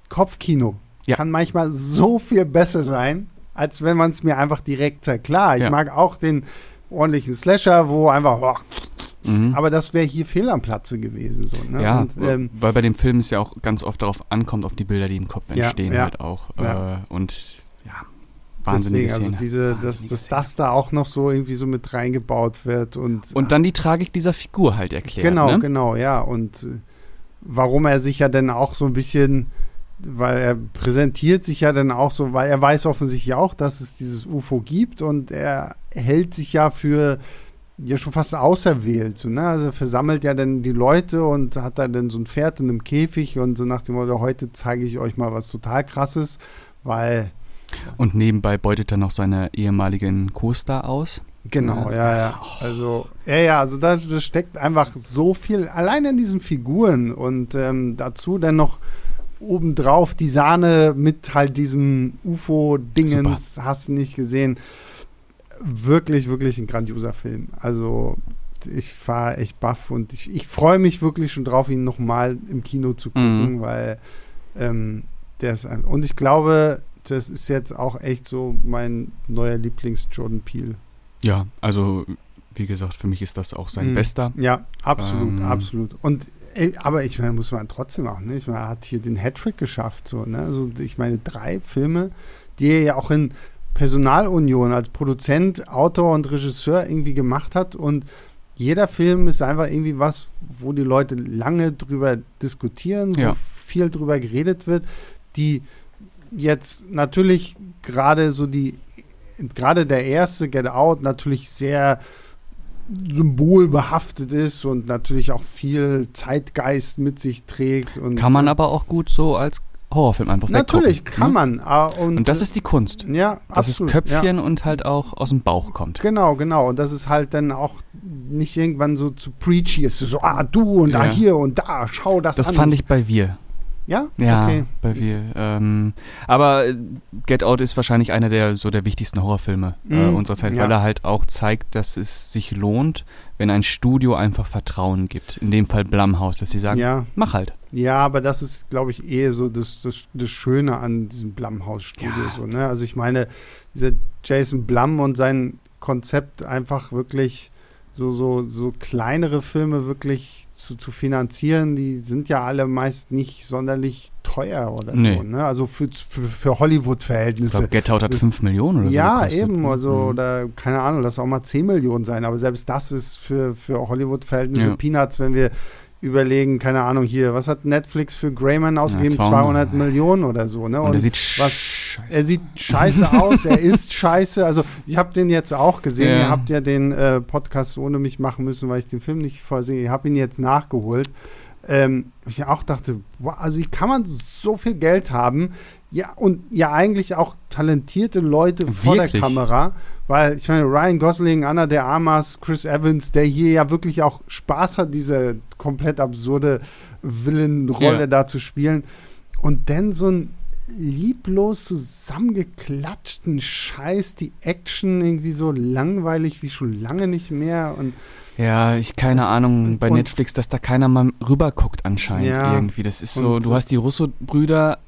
S1: Kopfkino
S2: Ja.
S1: kann manchmal so viel besser sein, als wenn man es mir einfach direkt zeigt. Klar, ich
S2: Ja.
S1: mag auch den ordentlichen Slasher, wo einfach, oh,
S2: Mhm.
S1: aber das wäre hier fehl am Platze gewesen. So, ne?
S2: Ja,
S1: Und, ähm,
S2: weil bei dem Film es ja auch ganz oft darauf ankommt, auf die Bilder, die im Kopf
S1: Ja,
S2: entstehen,
S1: ja.
S2: halt auch.
S1: Ja.
S2: Äh, und ja, wahnsinnige
S1: Deswegen,
S2: Szene.
S1: also diese, dass,
S2: Wahnsinnige
S1: dass
S2: Szene.
S1: das da auch noch so irgendwie so mit reingebaut wird und
S2: Und dann die Tragik dieser Figur halt erklärt.
S1: genau,
S2: ne?
S1: genau, ja und äh, warum er sich ja dann auch so ein bisschen, weil er präsentiert sich ja dann auch so, weil er weiß offensichtlich auch, dass es dieses UFO gibt und er hält sich ja für ja schon fast auserwählt, so, ne? Also er versammelt ja dann die Leute und hat da dann so ein Pferd in einem Käfig und so nach dem Motto, heute zeige ich euch mal was total krasses, weil
S2: Und nebenbei beutet er noch seine ehemaligen Co-Star aus.
S1: Genau,
S2: Ja.
S1: ja. Also, ja, ja, also da, da steckt einfach so viel allein in diesen Figuren und ähm, dazu dann noch obendrauf die Sahne mit halt diesem UFO-Dingens, hast du nicht gesehen. Wirklich, wirklich ein grandioser Film. Also, ich war echt baff und ich, ich freue mich wirklich schon drauf, ihn nochmal im Kino zu gucken,
S2: Mhm.
S1: weil ähm, der ist ein, und ich glaube, das ist jetzt auch echt so mein neuer Lieblings-Jordan Peele.
S2: Ja, also wie gesagt, für mich ist das auch sein
S1: Mhm.
S2: bester.
S1: Ja, absolut,
S2: Ähm.
S1: absolut. Und aber ich meine, muss man trotzdem auch, ne? Ich meine, er hat hier den Hattrick geschafft, so, ne? Also ich meine, drei Filme, die er ja auch in Personalunion als Produzent, Autor und Regisseur irgendwie gemacht hat und jeder Film ist einfach irgendwie was, wo die Leute lange drüber diskutieren,
S2: Ja.
S1: wo viel drüber geredet wird, die jetzt natürlich gerade so die, gerade der erste Get Out natürlich sehr symbolbehaftet ist und natürlich auch viel Zeitgeist mit sich trägt. Und,
S2: Kann man aber auch gut so als Horrorfilm einfach
S1: Natürlich
S2: weggucken,
S1: kann
S2: ne?
S1: man. ah, Und,
S2: Und das ist die Kunst.
S1: ja,
S2: Dass
S1: absolut,
S2: es Köpfchen und halt auch aus dem Bauch
S1: Ja.
S2: kommt.
S1: Genau, genau. Und das ist halt dann auch nicht irgendwann so zu preachy ist. So, ah, du und ah,
S2: Ja.
S1: hier und da, schau das,
S2: Das
S1: an.
S2: fand ich bei Wir.
S1: Ja?
S2: Ja,
S1: Okay.
S2: bei Wir. Ähm, aber äh, Get Out ist wahrscheinlich einer der so der wichtigsten Horrorfilme äh,
S1: Mhm,
S2: unserer Zeit,
S1: ja.
S2: weil er halt auch zeigt, dass es sich lohnt, wenn ein Studio einfach Vertrauen gibt. In dem Fall Blumhouse, dass sie sagen,
S1: Ja,
S2: mach halt.
S1: ja, aber das ist, glaube ich, eh so das, das, das Schöne an diesem Blumhouse-Studio.
S2: Ja.
S1: So, ne? Also ich meine, dieser Jason Blum und sein Konzept einfach wirklich so, so, so kleinere Filme wirklich zu, zu finanzieren, die sind ja alle meist nicht sonderlich teuer oder
S2: Nee.
S1: so. Ne? Also für, für, für
S2: Ich
S1: Hollywood-Verhältnisse.
S2: glaube, Get Out hat
S1: Das-
S2: 5 Millionen oder so.
S1: Ja, eben, also,
S2: Mhm.
S1: oder keine Ahnung, lass auch mal 10 Millionen sein, aber selbst das ist für, für Hollywood-Verhältnisse
S2: Ja.
S1: Peanuts, wenn wir überlegen, keine Ahnung, hier, was hat Netflix für Greyman ausgegeben?
S2: 200.
S1: 200 Millionen oder so, ne?
S2: Und, er sieht
S1: was-
S2: scheiße.
S1: er sieht scheiße <laughs> aus, er ist scheiße. Also ich habe den jetzt auch gesehen.
S2: Ja.
S1: Ihr habt ja den äh, Podcast ohne mich machen müssen, weil ich den Film nicht vorsehe. Ich habe ihn jetzt nachgeholt. Ähm, ich auch dachte, wow, also wie kann man so viel Geld haben? Ja, und ja eigentlich auch talentierte Leute vor der
S2: Wirklich?
S1: Kamera. Weil ich meine, Ryan Gosling, Anna de Armas, Chris Evans, der hier ja wirklich auch Spaß hat, diese komplett absurde Villain-Rolle
S2: Ja.
S1: da zu spielen. Und dann so ein lieblos zusammengeklatschten Scheiß, die Action irgendwie so langweilig wie schon lange nicht mehr. Und
S2: Ja, ich keine
S1: Das-
S2: Ahnung bei Netflix, dass da keiner mal rüberguckt anscheinend
S1: Ja,
S2: irgendwie. Das ist so, du hast die Russo-Brüder,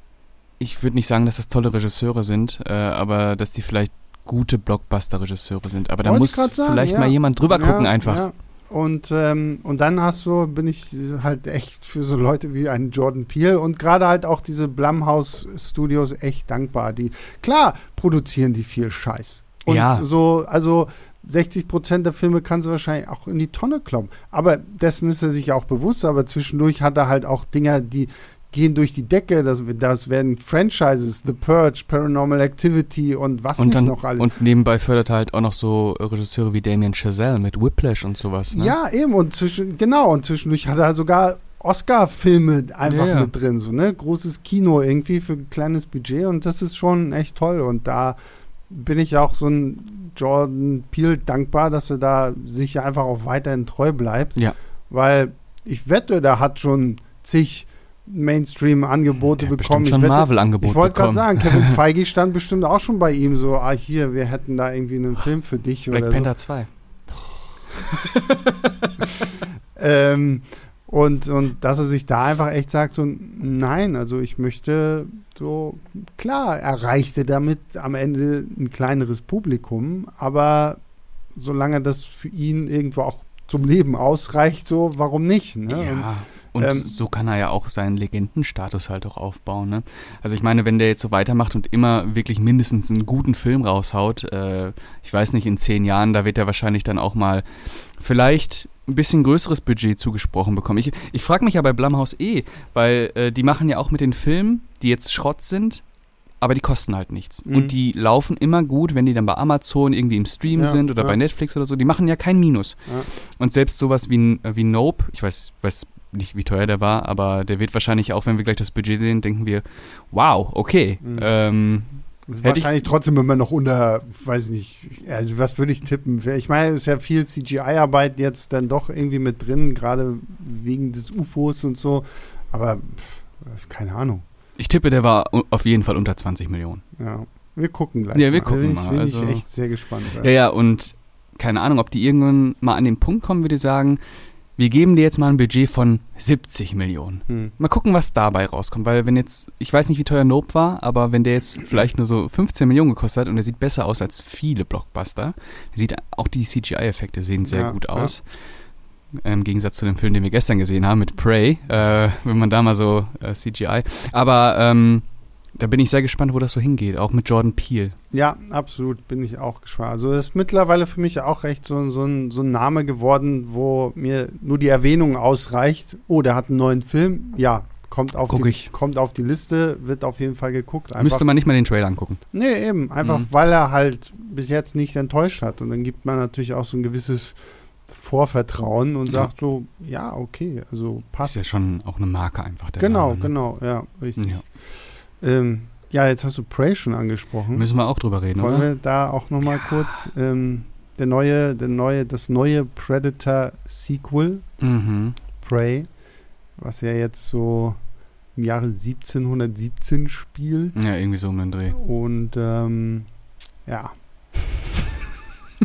S2: ich würde nicht sagen, dass das tolle Regisseure sind, äh, aber dass die vielleicht gute Blockbuster-Regisseure sind. Aber da muss
S1: sagen,
S2: vielleicht
S1: ja.
S2: mal jemand drüber gucken
S1: ja,
S2: einfach.
S1: Ja. Und, ähm, und dann hast du, bin ich halt echt für so Leute wie einen Jordan Peele und gerade halt auch diese Blumhouse Studios echt dankbar. Die, klar, produzieren die viel Scheiß. Und
S2: Ja.
S1: so, also 60 Prozent der Filme kann sie wahrscheinlich auch in die Tonne kloppen. Aber dessen ist er sich auch bewusst, aber zwischendurch hat er halt auch Dinger, die, gehen durch die Decke. Das, das werden Franchises, The Purge, Paranormal Activity und was
S2: und dann,
S1: noch alles.
S2: Und nebenbei fördert er halt auch noch so Regisseure wie Damien Chazelle mit Whiplash und sowas. Ne?
S1: Ja, eben. Und zwischen, genau, und zwischendurch hat er sogar Oscar-Filme einfach
S2: ja.
S1: mit drin. So, ne? Großes Kino irgendwie für ein kleines Budget und das ist schon echt toll. Und da bin ich auch so ein Jordan Peele dankbar, dass er da sich einfach auch weiterhin treu bleibt.
S2: Ja.
S1: Weil ich wette, der hat schon zig Mainstream-Angebote bekommen. Ich
S2: schon
S1: wette,
S2: Marvel-Angebot
S1: ich wollte gerade sagen, Kevin <laughs> Feige stand bestimmt auch schon bei ihm so, ah hier, wir hätten da irgendwie einen Film für dich
S2: Black
S1: oder
S2: Panther 2.
S1: so. <laughs> Ähm, und, und dass er sich da einfach echt sagt, so, nein, also ich möchte so, klar, erreichte damit am Ende ein kleineres Publikum, aber solange das für ihn irgendwo auch zum Leben ausreicht, so, warum nicht? Ne? Und,
S2: Ja. Und
S1: ähm,
S2: so kann er ja auch seinen Legendenstatus halt auch aufbauen. Ne? Also ich meine, wenn der jetzt so weitermacht und immer wirklich mindestens einen guten Film raushaut, äh, ich weiß nicht, in zehn Jahren, da wird er wahrscheinlich dann auch mal vielleicht ein bisschen größeres Budget zugesprochen bekommen. Ich, ich frage mich ja bei Blumhouse eh, weil äh, die machen ja auch mit den Filmen, die jetzt Schrott sind, aber die kosten halt nichts.
S1: Mhm.
S2: Und die laufen immer gut, wenn die dann bei Amazon irgendwie im Stream
S1: Ja,
S2: sind oder
S1: ja.
S2: bei Netflix oder so. Die machen ja kein Minus.
S1: Ja.
S2: Und selbst sowas wie, wie Nope, ich weiß, weiß nicht, wie teuer der war, aber der wird wahrscheinlich auch, wenn wir gleich das Budget sehen, denken wir, wow, okay.
S1: Mhm.
S2: Ähm, Hätte ich-
S1: wahrscheinlich trotzdem immer noch unter, weiß nicht, also was würde ich tippen? Ich meine, es ist ja viel CGI-Arbeit jetzt dann doch irgendwie mit drin, gerade wegen des UFOs und so. Aber pff, keine Ahnung.
S2: ich tippe, der war auf jeden Fall unter 20 Millionen.
S1: Ja, wir gucken gleich.
S2: Ja, wir
S1: mal.
S2: gucken
S1: ich,
S2: mal,
S1: Bin
S2: also-
S1: ich echt sehr gespannt.
S2: Ja, ja, und keine Ahnung, ob die irgendwann mal an den Punkt kommen, würde ich sagen, wir geben dir jetzt mal ein Budget von 70 Millionen.
S1: Hm.
S2: Mal gucken, was dabei rauskommt, weil wenn jetzt, ich weiß nicht, wie teuer Nope war, aber wenn der jetzt vielleicht nur so 15 Millionen gekostet hat und der sieht besser aus als viele Blockbuster, sieht auch die CGI-Effekte sehen sehr
S1: Ja,
S2: gut
S1: ja.
S2: aus. Im Gegensatz zu dem Film, den wir gestern gesehen haben mit Prey, äh, wenn man da mal so äh, CGI. Aber ähm, da bin ich sehr gespannt, wo das so hingeht, auch mit Jordan Peele.
S1: Ja, absolut, bin ich auch gespannt. Also das ist mittlerweile für mich auch recht so, so, ein, so ein Name geworden, wo mir nur die Erwähnung ausreicht. Oh, der hat einen neuen Film. Ja, kommt auf,
S2: Guck
S1: die,
S2: ich.
S1: kommt auf die Liste, wird auf jeden Fall geguckt. Einfach,
S2: Müsste man nicht mal den Trailer angucken.
S1: nee, eben, einfach
S2: Mhm.
S1: weil er halt bis jetzt nicht enttäuscht hat. Und dann gibt man natürlich auch so ein gewisses Vorvertrauen und
S2: Ja.
S1: sagt so, ja, okay, also
S2: Ist
S1: passt.
S2: ja schon auch eine Marke einfach. Der
S1: genau,
S2: Name, ne?
S1: genau, ja, richtig.
S2: Ja.
S1: Ähm, ja, jetzt hast du Prey schon angesprochen.
S2: Müssen wir auch drüber reden,
S1: Wollen
S2: oder?
S1: wir da auch noch mal kurz ähm, der neue, der neue, das neue Predator Sequel
S2: Mhm.
S1: Prey, was ja jetzt so im Jahre 1717 spielt
S2: Ja, irgendwie so um den Dreh.
S1: und ähm, ja.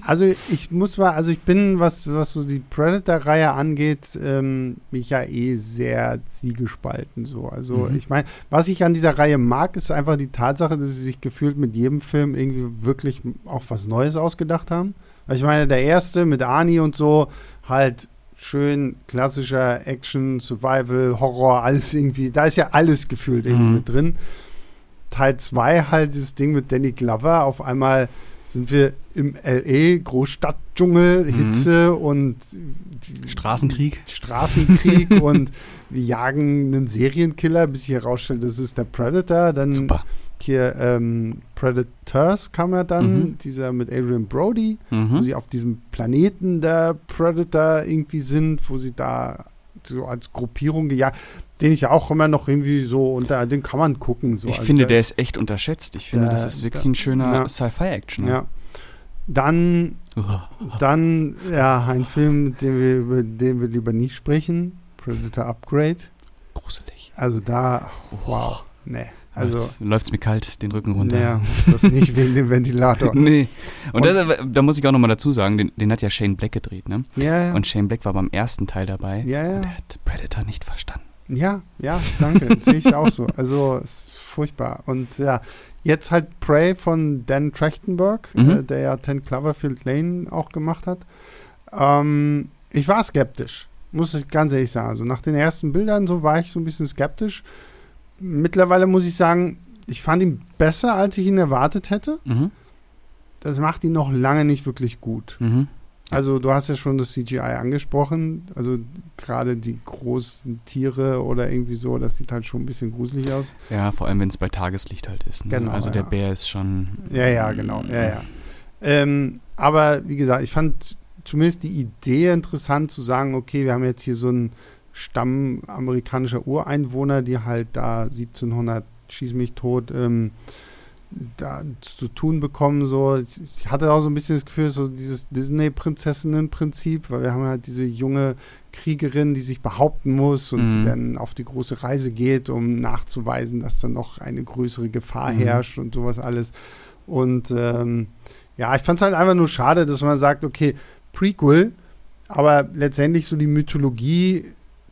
S1: Also ich muss mal, also ich bin, was, was so die Predator-Reihe angeht, ähm, mich ja eh sehr zwiegespalten. So. Also
S2: Mhm.
S1: ich meine, was ich an dieser Reihe mag, ist einfach die Tatsache, dass sie sich gefühlt mit jedem Film irgendwie wirklich auch was Neues ausgedacht haben. Also ich meine, der erste mit Arnie und so, halt schön klassischer Action, Survival, Horror, alles irgendwie, da ist ja alles gefühlt irgendwie
S2: Mhm.
S1: mit drin. Teil 2 halt dieses Ding mit Danny Glover. Auf einmal sind wir im L.A., Großstadtdschungel,
S2: Mhm.
S1: Hitze und die-
S2: Straßenkrieg?
S1: Straßenkrieg <laughs> und wir jagen einen Serienkiller, bis sich herausstellt, das ist der Predator. Dann
S2: Super.
S1: hier ähm, Predators kam ja dann,
S2: Mhm.
S1: dieser mit Adrian Brody, wo
S2: Mhm.
S1: sie auf diesem Planeten der Predator irgendwie sind, wo sie da so als Gruppierung gejagt, den ich ja auch immer noch irgendwie so unter, den kann man gucken. So.
S2: Ich
S1: Also
S2: finde, der ist echt unterschätzt. Ich finde,
S1: da-
S2: das ist wirklich
S1: da-
S2: ein schöner
S1: ja.
S2: Sci-Fi-Action.
S1: Ja. Dann, <laughs> dann, ja, ein Film, den wir, über den wir lieber nicht sprechen, Predator Upgrade.
S2: Gruselig.
S1: Also da, wow, nee. Also,
S2: Also, läuft es mir kalt den Rücken runter.
S1: naja, das nicht wegen dem Ventilator. <laughs>
S2: nee. Und,
S1: Und-
S2: das, da muss ich auch nochmal dazu sagen, den, den hat ja Shane Black gedreht, ne?
S1: Ja, ja.
S2: Und Shane Black war beim ersten Teil dabei.
S1: Ja, ja.
S2: Und der hat Predator nicht verstanden.
S1: Ja, ja, danke. <laughs> Sehe ich auch so. Also, es ist furchtbar. Und ja, jetzt halt Prey von Dan Trachtenberg,
S2: Mhm.
S1: äh, der ja 10 Cloverfield Lane auch gemacht hat. Ähm, ich war skeptisch, muss ich ganz ehrlich sagen. Also, nach den ersten Bildern so war ich so ein bisschen skeptisch. Mittlerweile muss ich sagen, ich fand ihn besser, als ich ihn erwartet hätte.
S2: Mhm.
S1: Das macht ihn noch lange nicht wirklich gut.
S2: Mhm.
S1: Also du hast ja schon das CGI angesprochen. Also gerade die großen Tiere oder irgendwie so, das sieht halt schon ein bisschen gruselig aus.
S2: Ja, vor allem wenn es bei Tageslicht halt ist. Ne?
S1: Genau,
S2: also der
S1: ja.
S2: Bär ist schon.
S1: Ja, ja, genau. Ja, ja. Ähm, aber wie gesagt, ich fand zumindest die Idee interessant zu sagen, okay, wir haben jetzt hier so einen Stamm amerikanischer Ureinwohner, die halt da 1700 schieß mich tot ähm, da zu tun bekommen. So, ich, hatte auch so ein bisschen das Gefühl, so dieses Disney-Prinzessinnen-Prinzip, weil wir haben halt diese junge Kriegerin, die sich behaupten muss und
S2: Mhm.
S1: die dann auf die große Reise geht, um nachzuweisen, dass dann noch eine größere Gefahr
S2: Mhm.
S1: herrscht und sowas alles. Und ähm, ja, ich fand es halt einfach nur schade, dass man sagt, okay, Prequel, aber letztendlich so die Mythologie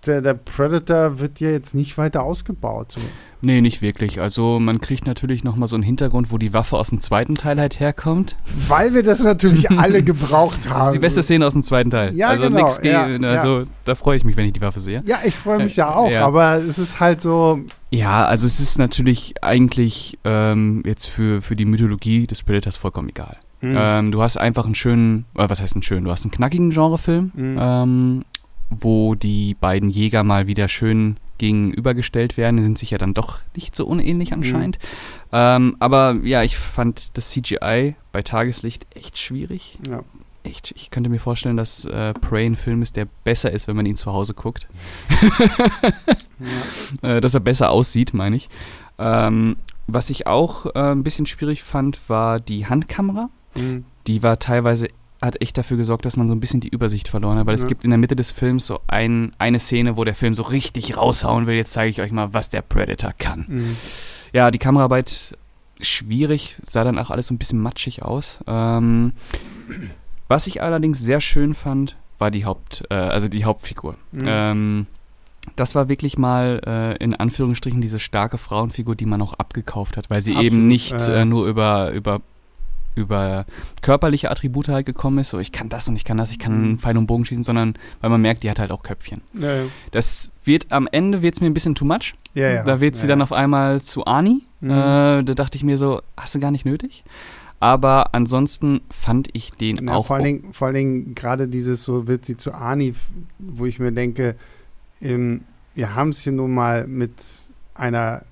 S1: der, der Predator wird ja jetzt nicht weiter ausgebaut. So.
S2: Nee, nicht wirklich. Also man kriegt natürlich nochmal so einen Hintergrund, wo die Waffe aus dem zweiten Teil halt herkommt.
S1: Weil wir das natürlich <laughs> alle gebraucht haben.
S2: Das ist die beste Szene aus dem zweiten Teil.
S1: Ja,
S2: also
S1: genau,
S2: nix
S1: ja,
S2: also da freue ich mich, wenn ich die Waffe sehe.
S1: Ja, ich freue mich ja auch,
S2: Ja.
S1: aber es ist halt so,
S2: Ja, also es ist natürlich eigentlich ähm, jetzt für, für die Mythologie des Predators vollkommen egal.
S1: hm,
S2: Ähm, du hast einfach einen schönen, äh, was heißt einen schönen, du hast einen knackigen Genrefilm,
S1: Mhm.
S2: ähm, wo die beiden Jäger mal wieder schön gegenübergestellt werden. Die sind sich ja dann doch nicht so unähnlich anscheinend. Ähm, aber ja, ich fand das CGI bei Tageslicht echt schwierig.
S1: ja.
S2: Echt, ich könnte mir vorstellen, dass äh, Prey ein Film ist, der besser ist, wenn man ihn zu Hause guckt.
S1: Ja. <laughs>
S2: äh, dass er besser aussieht, meine ich. Ähm, was ich auch äh, ein bisschen schwierig fand, war die Handkamera.
S1: Hm.
S2: Die war teilweise, hat echt dafür gesorgt, dass man so ein bisschen die Übersicht verloren hat, weil es
S1: Ja.
S2: gibt in der Mitte des Films so ein, eine Szene, wo der Film so richtig raushauen will. Jetzt zeige ich euch mal, was der Predator kann.
S1: Hm.
S2: Ja, die Kameraarbeit schwierig, sah dann auch alles so ein bisschen matschig aus. Ähm, was ich allerdings sehr schön fand, war die Haupt, äh, also die Hauptfigur.
S1: Hm.
S2: Ähm, das war wirklich mal äh, in Anführungsstrichen diese starke Frauenfigur, die man auch abgekauft hat, weil sie
S1: Absolut,
S2: eben nicht
S1: äh,
S2: nur über, über, über körperliche Attribute halt gekommen ist, so ich kann das und ich kann das, ich kann
S1: Mhm.
S2: einen Pfeil und Bogen schießen, sondern weil man merkt, die hat halt auch Köpfchen.
S1: Ja, ja.
S2: Das wird am Ende wird's mir ein bisschen too much.
S1: Ja.
S2: Da wird sie dann auf einmal zu Ani.
S1: Mhm.
S2: Äh, da dachte ich mir so, hast du gar nicht nötig. Aber ansonsten fand ich den
S1: Na,
S2: auch.
S1: vor allen Dingen, vor allen Dingen gerade dieses, so wird sie zu Ani, wo ich mir denke, ähm, wir haben es hier nun mal mit einer,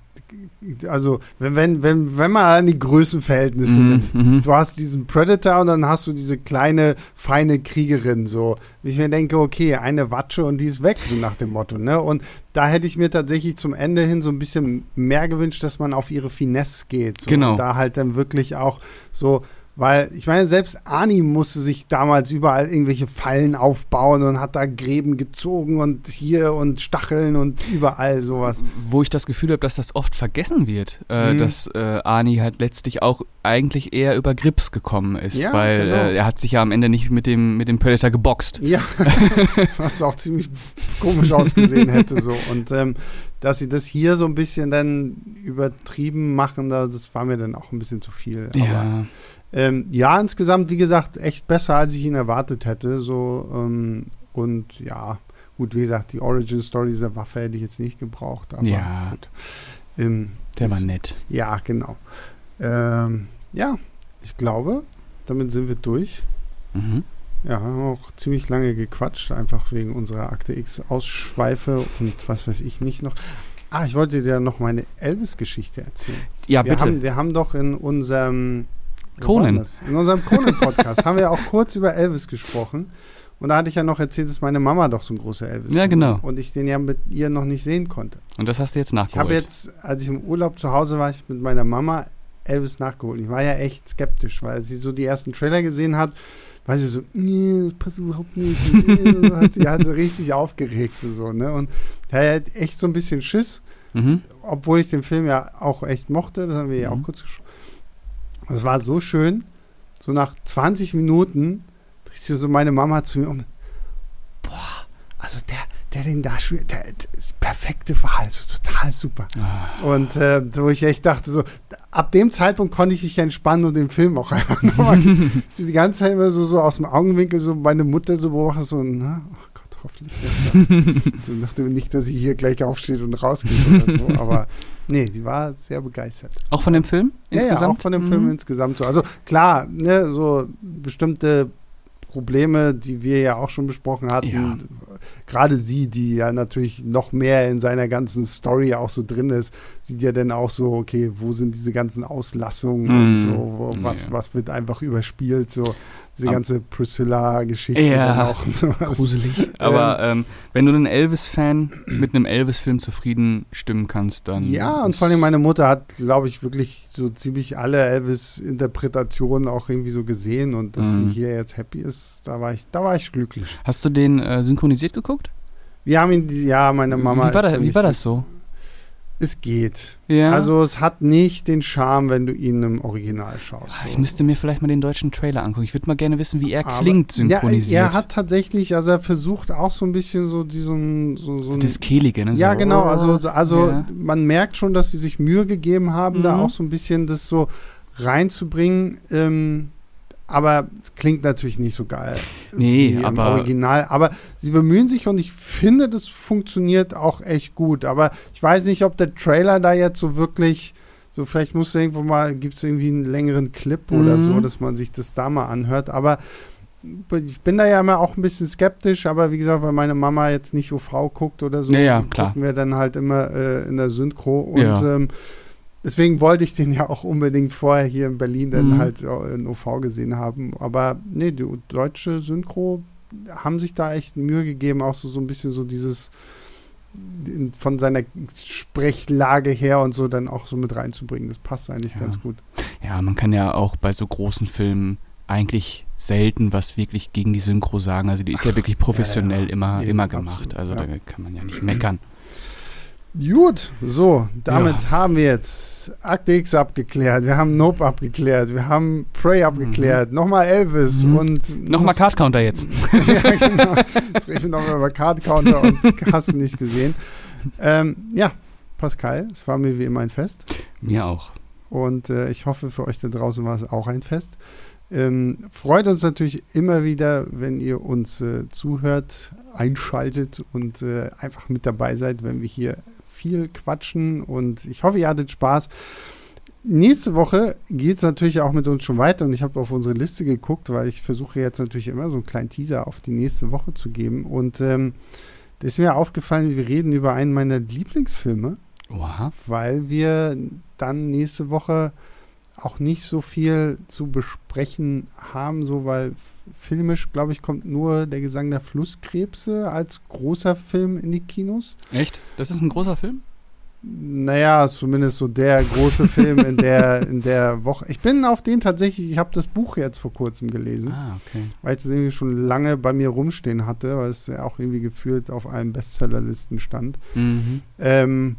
S1: also wenn, wenn, wenn, wenn man an die Größenverhältnisse nimmt,
S2: Mhm, mhm.
S1: du hast diesen Predator und dann hast du diese kleine, feine Kriegerin, so. Wie ich mir denke, okay, eine Watsche und die ist weg, so nach dem Motto, ne? Und da hätte ich mir tatsächlich zum Ende hin so ein bisschen mehr gewünscht, dass man auf ihre Finesse geht. So.
S2: Genau.
S1: Und da halt dann wirklich auch so, weil ich meine, selbst Ani musste sich damals überall irgendwelche Fallen aufbauen und hat da Gräben gezogen und hier und Stacheln und überall sowas.
S2: Wo ich das Gefühl habe, dass das oft vergessen wird, äh,
S1: Mhm.
S2: dass äh, Ani halt letztlich auch eigentlich eher über Grips gekommen ist,
S1: Ja,
S2: weil
S1: genau.
S2: äh, er hat sich ja am Ende nicht mit dem, mit dem Predator geboxt.
S1: Ja, <laughs> was auch ziemlich komisch ausgesehen hätte so. Und ähm, dass sie das hier so ein bisschen dann übertrieben machen, da, das war mir dann auch ein bisschen zu viel. Aber
S2: Ja,
S1: ähm, ja, insgesamt, wie gesagt, echt besser, als ich ihn erwartet hätte. So, ähm, und ja, gut, wie gesagt, die Origin Story dieser Waffe hätte ich jetzt nicht gebraucht, aber
S2: Ja.
S1: gut. Ähm,
S2: der war nett.
S1: Ja, genau. Ähm, ja, ich glaube, damit sind wir durch.
S2: Mhm.
S1: Ja, haben auch ziemlich lange gequatscht, einfach wegen unserer Akte X-Ausschweife und was weiß ich nicht noch. Ah, ich wollte dir noch meine Elvis-Geschichte erzählen.
S2: Ja,
S1: wir,
S2: bitte.
S1: Haben, wir haben doch in unserem
S2: Conan.
S1: war? In unserem Conan-Podcast haben wir auch kurz über Elvis gesprochen. Und da hatte ich ja noch erzählt, dass meine Mama doch so ein großer Elvis
S2: Ja, genau.
S1: Und ich den ja mit ihr noch nicht sehen konnte.
S2: Und das hast du jetzt
S1: Ich
S2: nachgeholt.
S1: habe jetzt, als ich im Urlaub zu Hause war, ich mit meiner Mama Elvis nachgeholt. Ich war ja echt skeptisch, weil sie so die ersten Trailer gesehen hat, war sie so, nee, das passt überhaupt nicht. <laughs> Hat, sie hat richtig aufgeregt so, ne? Und da hat echt so ein bisschen Schiss,
S2: mhm.
S1: obwohl ich den Film ja auch echt mochte, das haben wir ja auch
S2: Mhm.
S1: kurz gesprochen. Es war so schön, so nach 20 Minuten dreht sich so meine Mama zu mir um. Boah, also der, der den da spielt, der, der ist perfekte Wahl, so total super.
S2: Ah.
S1: Und äh, wo ich echt dachte, so, ab dem Zeitpunkt konnte ich mich entspannen und den Film auch einfach <laughs> nochmal. die ganze Zeit immer so, so aus dem Augenwinkel, so meine Mutter so beobachtet, so, na, hoffentlich <laughs> nicht. so nachdem nicht, dass sie hier gleich aufsteht und rausgeht oder so. <laughs> Aber nee, sie war sehr begeistert.
S2: Auch von dem Film
S1: Ja,
S2: insgesamt?
S1: ja, auch von dem Film
S2: Mhm.
S1: insgesamt so. Also klar, ne, so bestimmte Probleme, die wir ja auch schon besprochen hatten.
S2: Ja.
S1: Gerade sie, die ja natürlich noch mehr in seiner ganzen Story auch so drin ist, sieht ja dann auch so, okay, wo sind diese ganzen Auslassungen und
S2: Mm.
S1: so, was,
S2: Ja.
S1: was wird einfach überspielt, so diese ganze Priscilla-Geschichte
S2: Ja.
S1: auch und sowas.
S2: Gruselig. <laughs> Aber ähm, wenn du einen Elvis-Fan mit einem Elvis-Film zufrieden stimmen kannst, dann.
S1: Ja, und vor allem meine Mutter hat, glaube ich, wirklich so ziemlich alle Elvis-Interpretationen auch irgendwie so gesehen und dass
S2: Mhm.
S1: sie hier jetzt happy ist, da war ich, da war ich glücklich.
S2: Hast du den äh, synchronisiert geguckt?
S1: Wir haben ihn, ja, meine Mama.
S2: wie war,
S1: ja
S2: wie war das so?
S1: Es geht.
S2: Ja.
S1: Also es hat nicht den Charme, wenn du ihn im Original schaust.
S2: Ah,
S1: so.
S2: ich müsste mir vielleicht mal den deutschen Trailer angucken. Ich würde mal gerne wissen, wie er
S1: Aber-
S2: klingt synchronisiert.
S1: Ja, er hat tatsächlich, also er versucht auch so ein bisschen so diesen, so, so
S2: das Kehlige, ne?
S1: Ja,
S2: so.
S1: genau. Also, so- also
S2: Ja.
S1: man merkt schon, dass sie sich Mühe gegeben haben, da
S2: Mhm.
S1: auch so ein bisschen das so reinzubringen. Ähm, aber es klingt natürlich nicht so geil.
S2: Nee, aber-
S1: Original. Aber sie bemühen sich und ich finde, das funktioniert auch echt gut. Aber ich weiß nicht, ob der Trailer da jetzt so wirklich. So, vielleicht muss irgendwo mal, gibt es irgendwie einen längeren Clip oder
S2: Mhm.
S1: so, dass man sich das da mal anhört. Aber ich bin da ja immer auch ein bisschen skeptisch, aber wie gesagt, weil meine Mama jetzt nicht OV guckt oder so,
S2: Ja, ja, klar.
S1: gucken wir dann halt immer äh, in der Synchro. Und
S2: Ja.
S1: ähm, deswegen wollte ich den ja auch unbedingt vorher hier in Berlin dann
S2: Mhm.
S1: halt äh, in OV gesehen haben. Aber nee, die deutsche Synchro haben sich da echt Mühe gegeben, auch so, so ein bisschen so dieses in, von seiner Sprechlage her und so dann auch so mit reinzubringen. Das passt eigentlich
S2: Ja.
S1: ganz gut.
S2: Ja, man kann ja auch bei so großen Filmen eigentlich selten was wirklich gegen die Synchro sagen. Also die ist ja wirklich professionell
S1: ja, ja.
S2: immer,
S1: Eben,
S2: immer gemacht.
S1: absolut,
S2: Also da kann man ja nicht meckern.
S1: Gut, so, damit
S2: Ja.
S1: haben wir jetzt Akte X abgeklärt, wir haben Nope abgeklärt, wir haben Prey abgeklärt, nochmal Elvis
S2: Mhm.
S1: und
S2: Nochmal Card Counter jetzt. <laughs>
S1: ja, genau. Jetzt reden wir nochmal über Card Counter und <laughs> hast du nicht gesehen. Ähm, ja, Pascal, es war mir wie immer ein Fest
S2: Mir auch.
S1: und äh, ich hoffe, für euch da draußen war es auch ein Fest. Ähm, freut uns natürlich immer wieder, wenn ihr uns äh, zuhört, einschaltet und äh, einfach mit dabei seid, wenn wir hier viel quatschen und ich hoffe, ihr hattet Spaß. Nächste Woche geht es natürlich auch mit uns schon weiter und ich habe auf unsere Liste geguckt, weil ich versuche jetzt natürlich immer so einen kleinen Teaser auf die nächste Woche zu geben und ähm, da ist mir aufgefallen, wir reden über einen meiner Lieblingsfilme
S2: Oha.
S1: weil wir dann nächste Woche auch nicht so viel zu besprechen haben, so weil filmisch, glaube ich, kommt nur der Gesang der Flusskrebse als großer Film in die Kinos.
S2: Echt? Das ist ein großer Film?
S1: Naja, zumindest so der große Film in der, in der Woche. Ich bin auf den tatsächlich, ich habe das Buch jetzt vor kurzem gelesen,
S2: Ah, okay.
S1: weil ich es irgendwie schon lange bei mir rumstehen hatte, weil es ja auch irgendwie gefühlt auf allen Bestsellerlisten stand.
S2: Mhm.
S1: Ähm,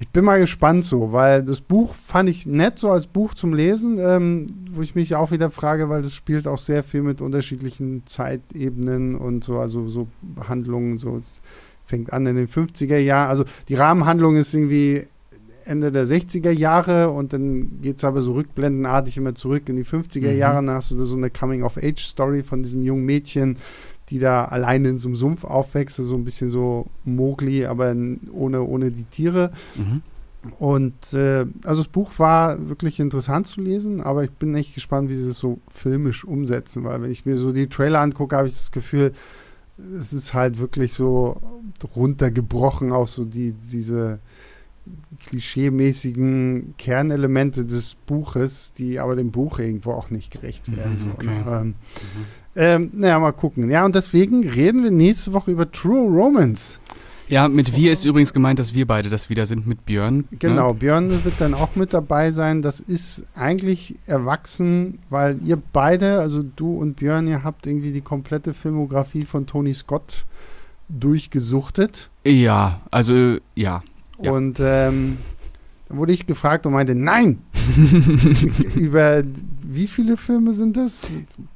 S1: ich bin mal gespannt so, weil das Buch fand ich nett so als Buch zum Lesen, ähm, wo ich mich auch wieder frage, weil das spielt auch sehr viel mit unterschiedlichen Zeitebenen und so, also so Handlungen, so es fängt an in den 50er Jahren, also die Rahmenhandlung ist irgendwie Ende der 60er Jahre und dann geht es aber so rückblendenartig immer zurück in die 50er
S2: Mhm.
S1: Jahre, dann hast du da so eine Coming-of-Age-Story von diesem jungen Mädchen, die da alleine in so einem Sumpf aufwächst, so ein bisschen so Mowgli, aber ohne, ohne die Tiere.
S2: Mhm.
S1: Und äh, also das Buch war wirklich interessant zu lesen, aber ich bin echt gespannt, wie sie das so filmisch umsetzen, weil wenn ich mir so die Trailer angucke, habe ich das Gefühl, es ist halt wirklich so runtergebrochen auf so die, diese klischeemäßigen Kernelemente des Buches, die aber dem Buch irgendwo auch nicht gerecht werden.
S2: Mhm,
S1: so,
S2: okay.
S1: ne? ähm,
S2: Mhm.
S1: Ähm, naja, mal gucken. Ja, und deswegen reden wir nächste Woche über True Romance.
S2: Ja, mit wir ist übrigens gemeint, dass wir beide das wieder sind mit Björn.
S1: Genau,
S2: Ne?
S1: Björn wird dann auch mit dabei sein. Das ist eigentlich erwachsen, weil ihr beide, also du und Björn, ihr habt irgendwie die komplette Filmografie von Tony Scott durchgesuchtet.
S2: Ja, also ja. Ja.
S1: Und ähm, da wurde ich gefragt und meinte, nein! <laughs> <laughs> Über wie viele Filme sind das?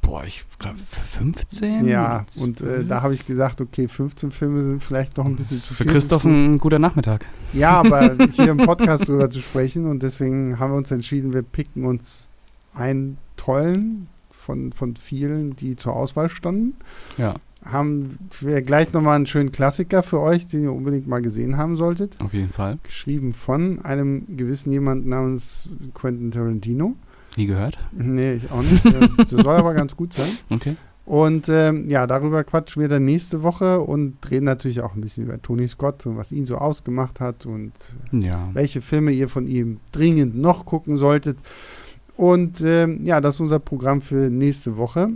S2: Boah, ich glaube 15?
S1: Ja, und äh,
S2: 12?
S1: da habe ich gesagt, okay, 15 Filme sind vielleicht noch ein bisschen zu
S2: Für
S1: viel.
S2: Christoph ein guter Nachmittag.
S1: Ja, aber <laughs> hier im Podcast drüber zu sprechen und deswegen haben wir uns entschieden, wir picken uns einen tollen von, von vielen, die zur Auswahl standen.
S2: Ja,
S1: Haben wir gleich nochmal einen schönen Klassiker für euch, den ihr unbedingt mal gesehen haben solltet.
S2: auf jeden Fall.
S1: Geschrieben von einem gewissen jemand namens Quentin Tarantino.
S2: Nie gehört.
S1: Nee, ich auch nicht. <laughs> Der- Der soll aber ganz gut sein.
S2: Okay.
S1: Und ähm, ja, darüber quatschen wir dann nächste Woche und reden natürlich auch ein bisschen über Tony Scott und was ihn so ausgemacht hat und ja. welche Filme ihr von ihm dringend noch gucken solltet. Und ähm, ja, das ist unser Programm für nächste Woche.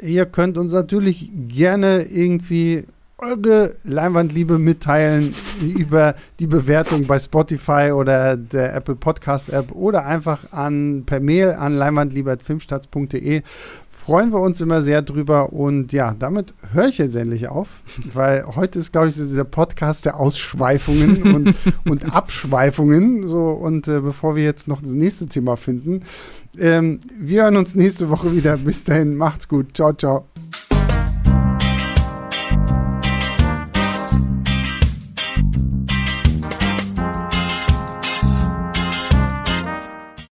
S1: Ihr könnt uns natürlich gerne irgendwie eure Leinwandliebe mitteilen <laughs> über die Bewertung bei Spotify oder der Apple Podcast App oder einfach an per Mail an leinwandliebe.filmstarts.de. Freuen wir uns immer sehr drüber und ja, damit höre ich jetzt endlich auf, <laughs> weil heute ist, glaube ich, dieser Podcast der Ausschweifungen und, <laughs> und Abschweifungen. So, und äh, bevor wir jetzt noch das nächste Thema finden, ähm, wir hören uns nächste Woche wieder. Bis dahin, macht's gut. Ciao, ciao.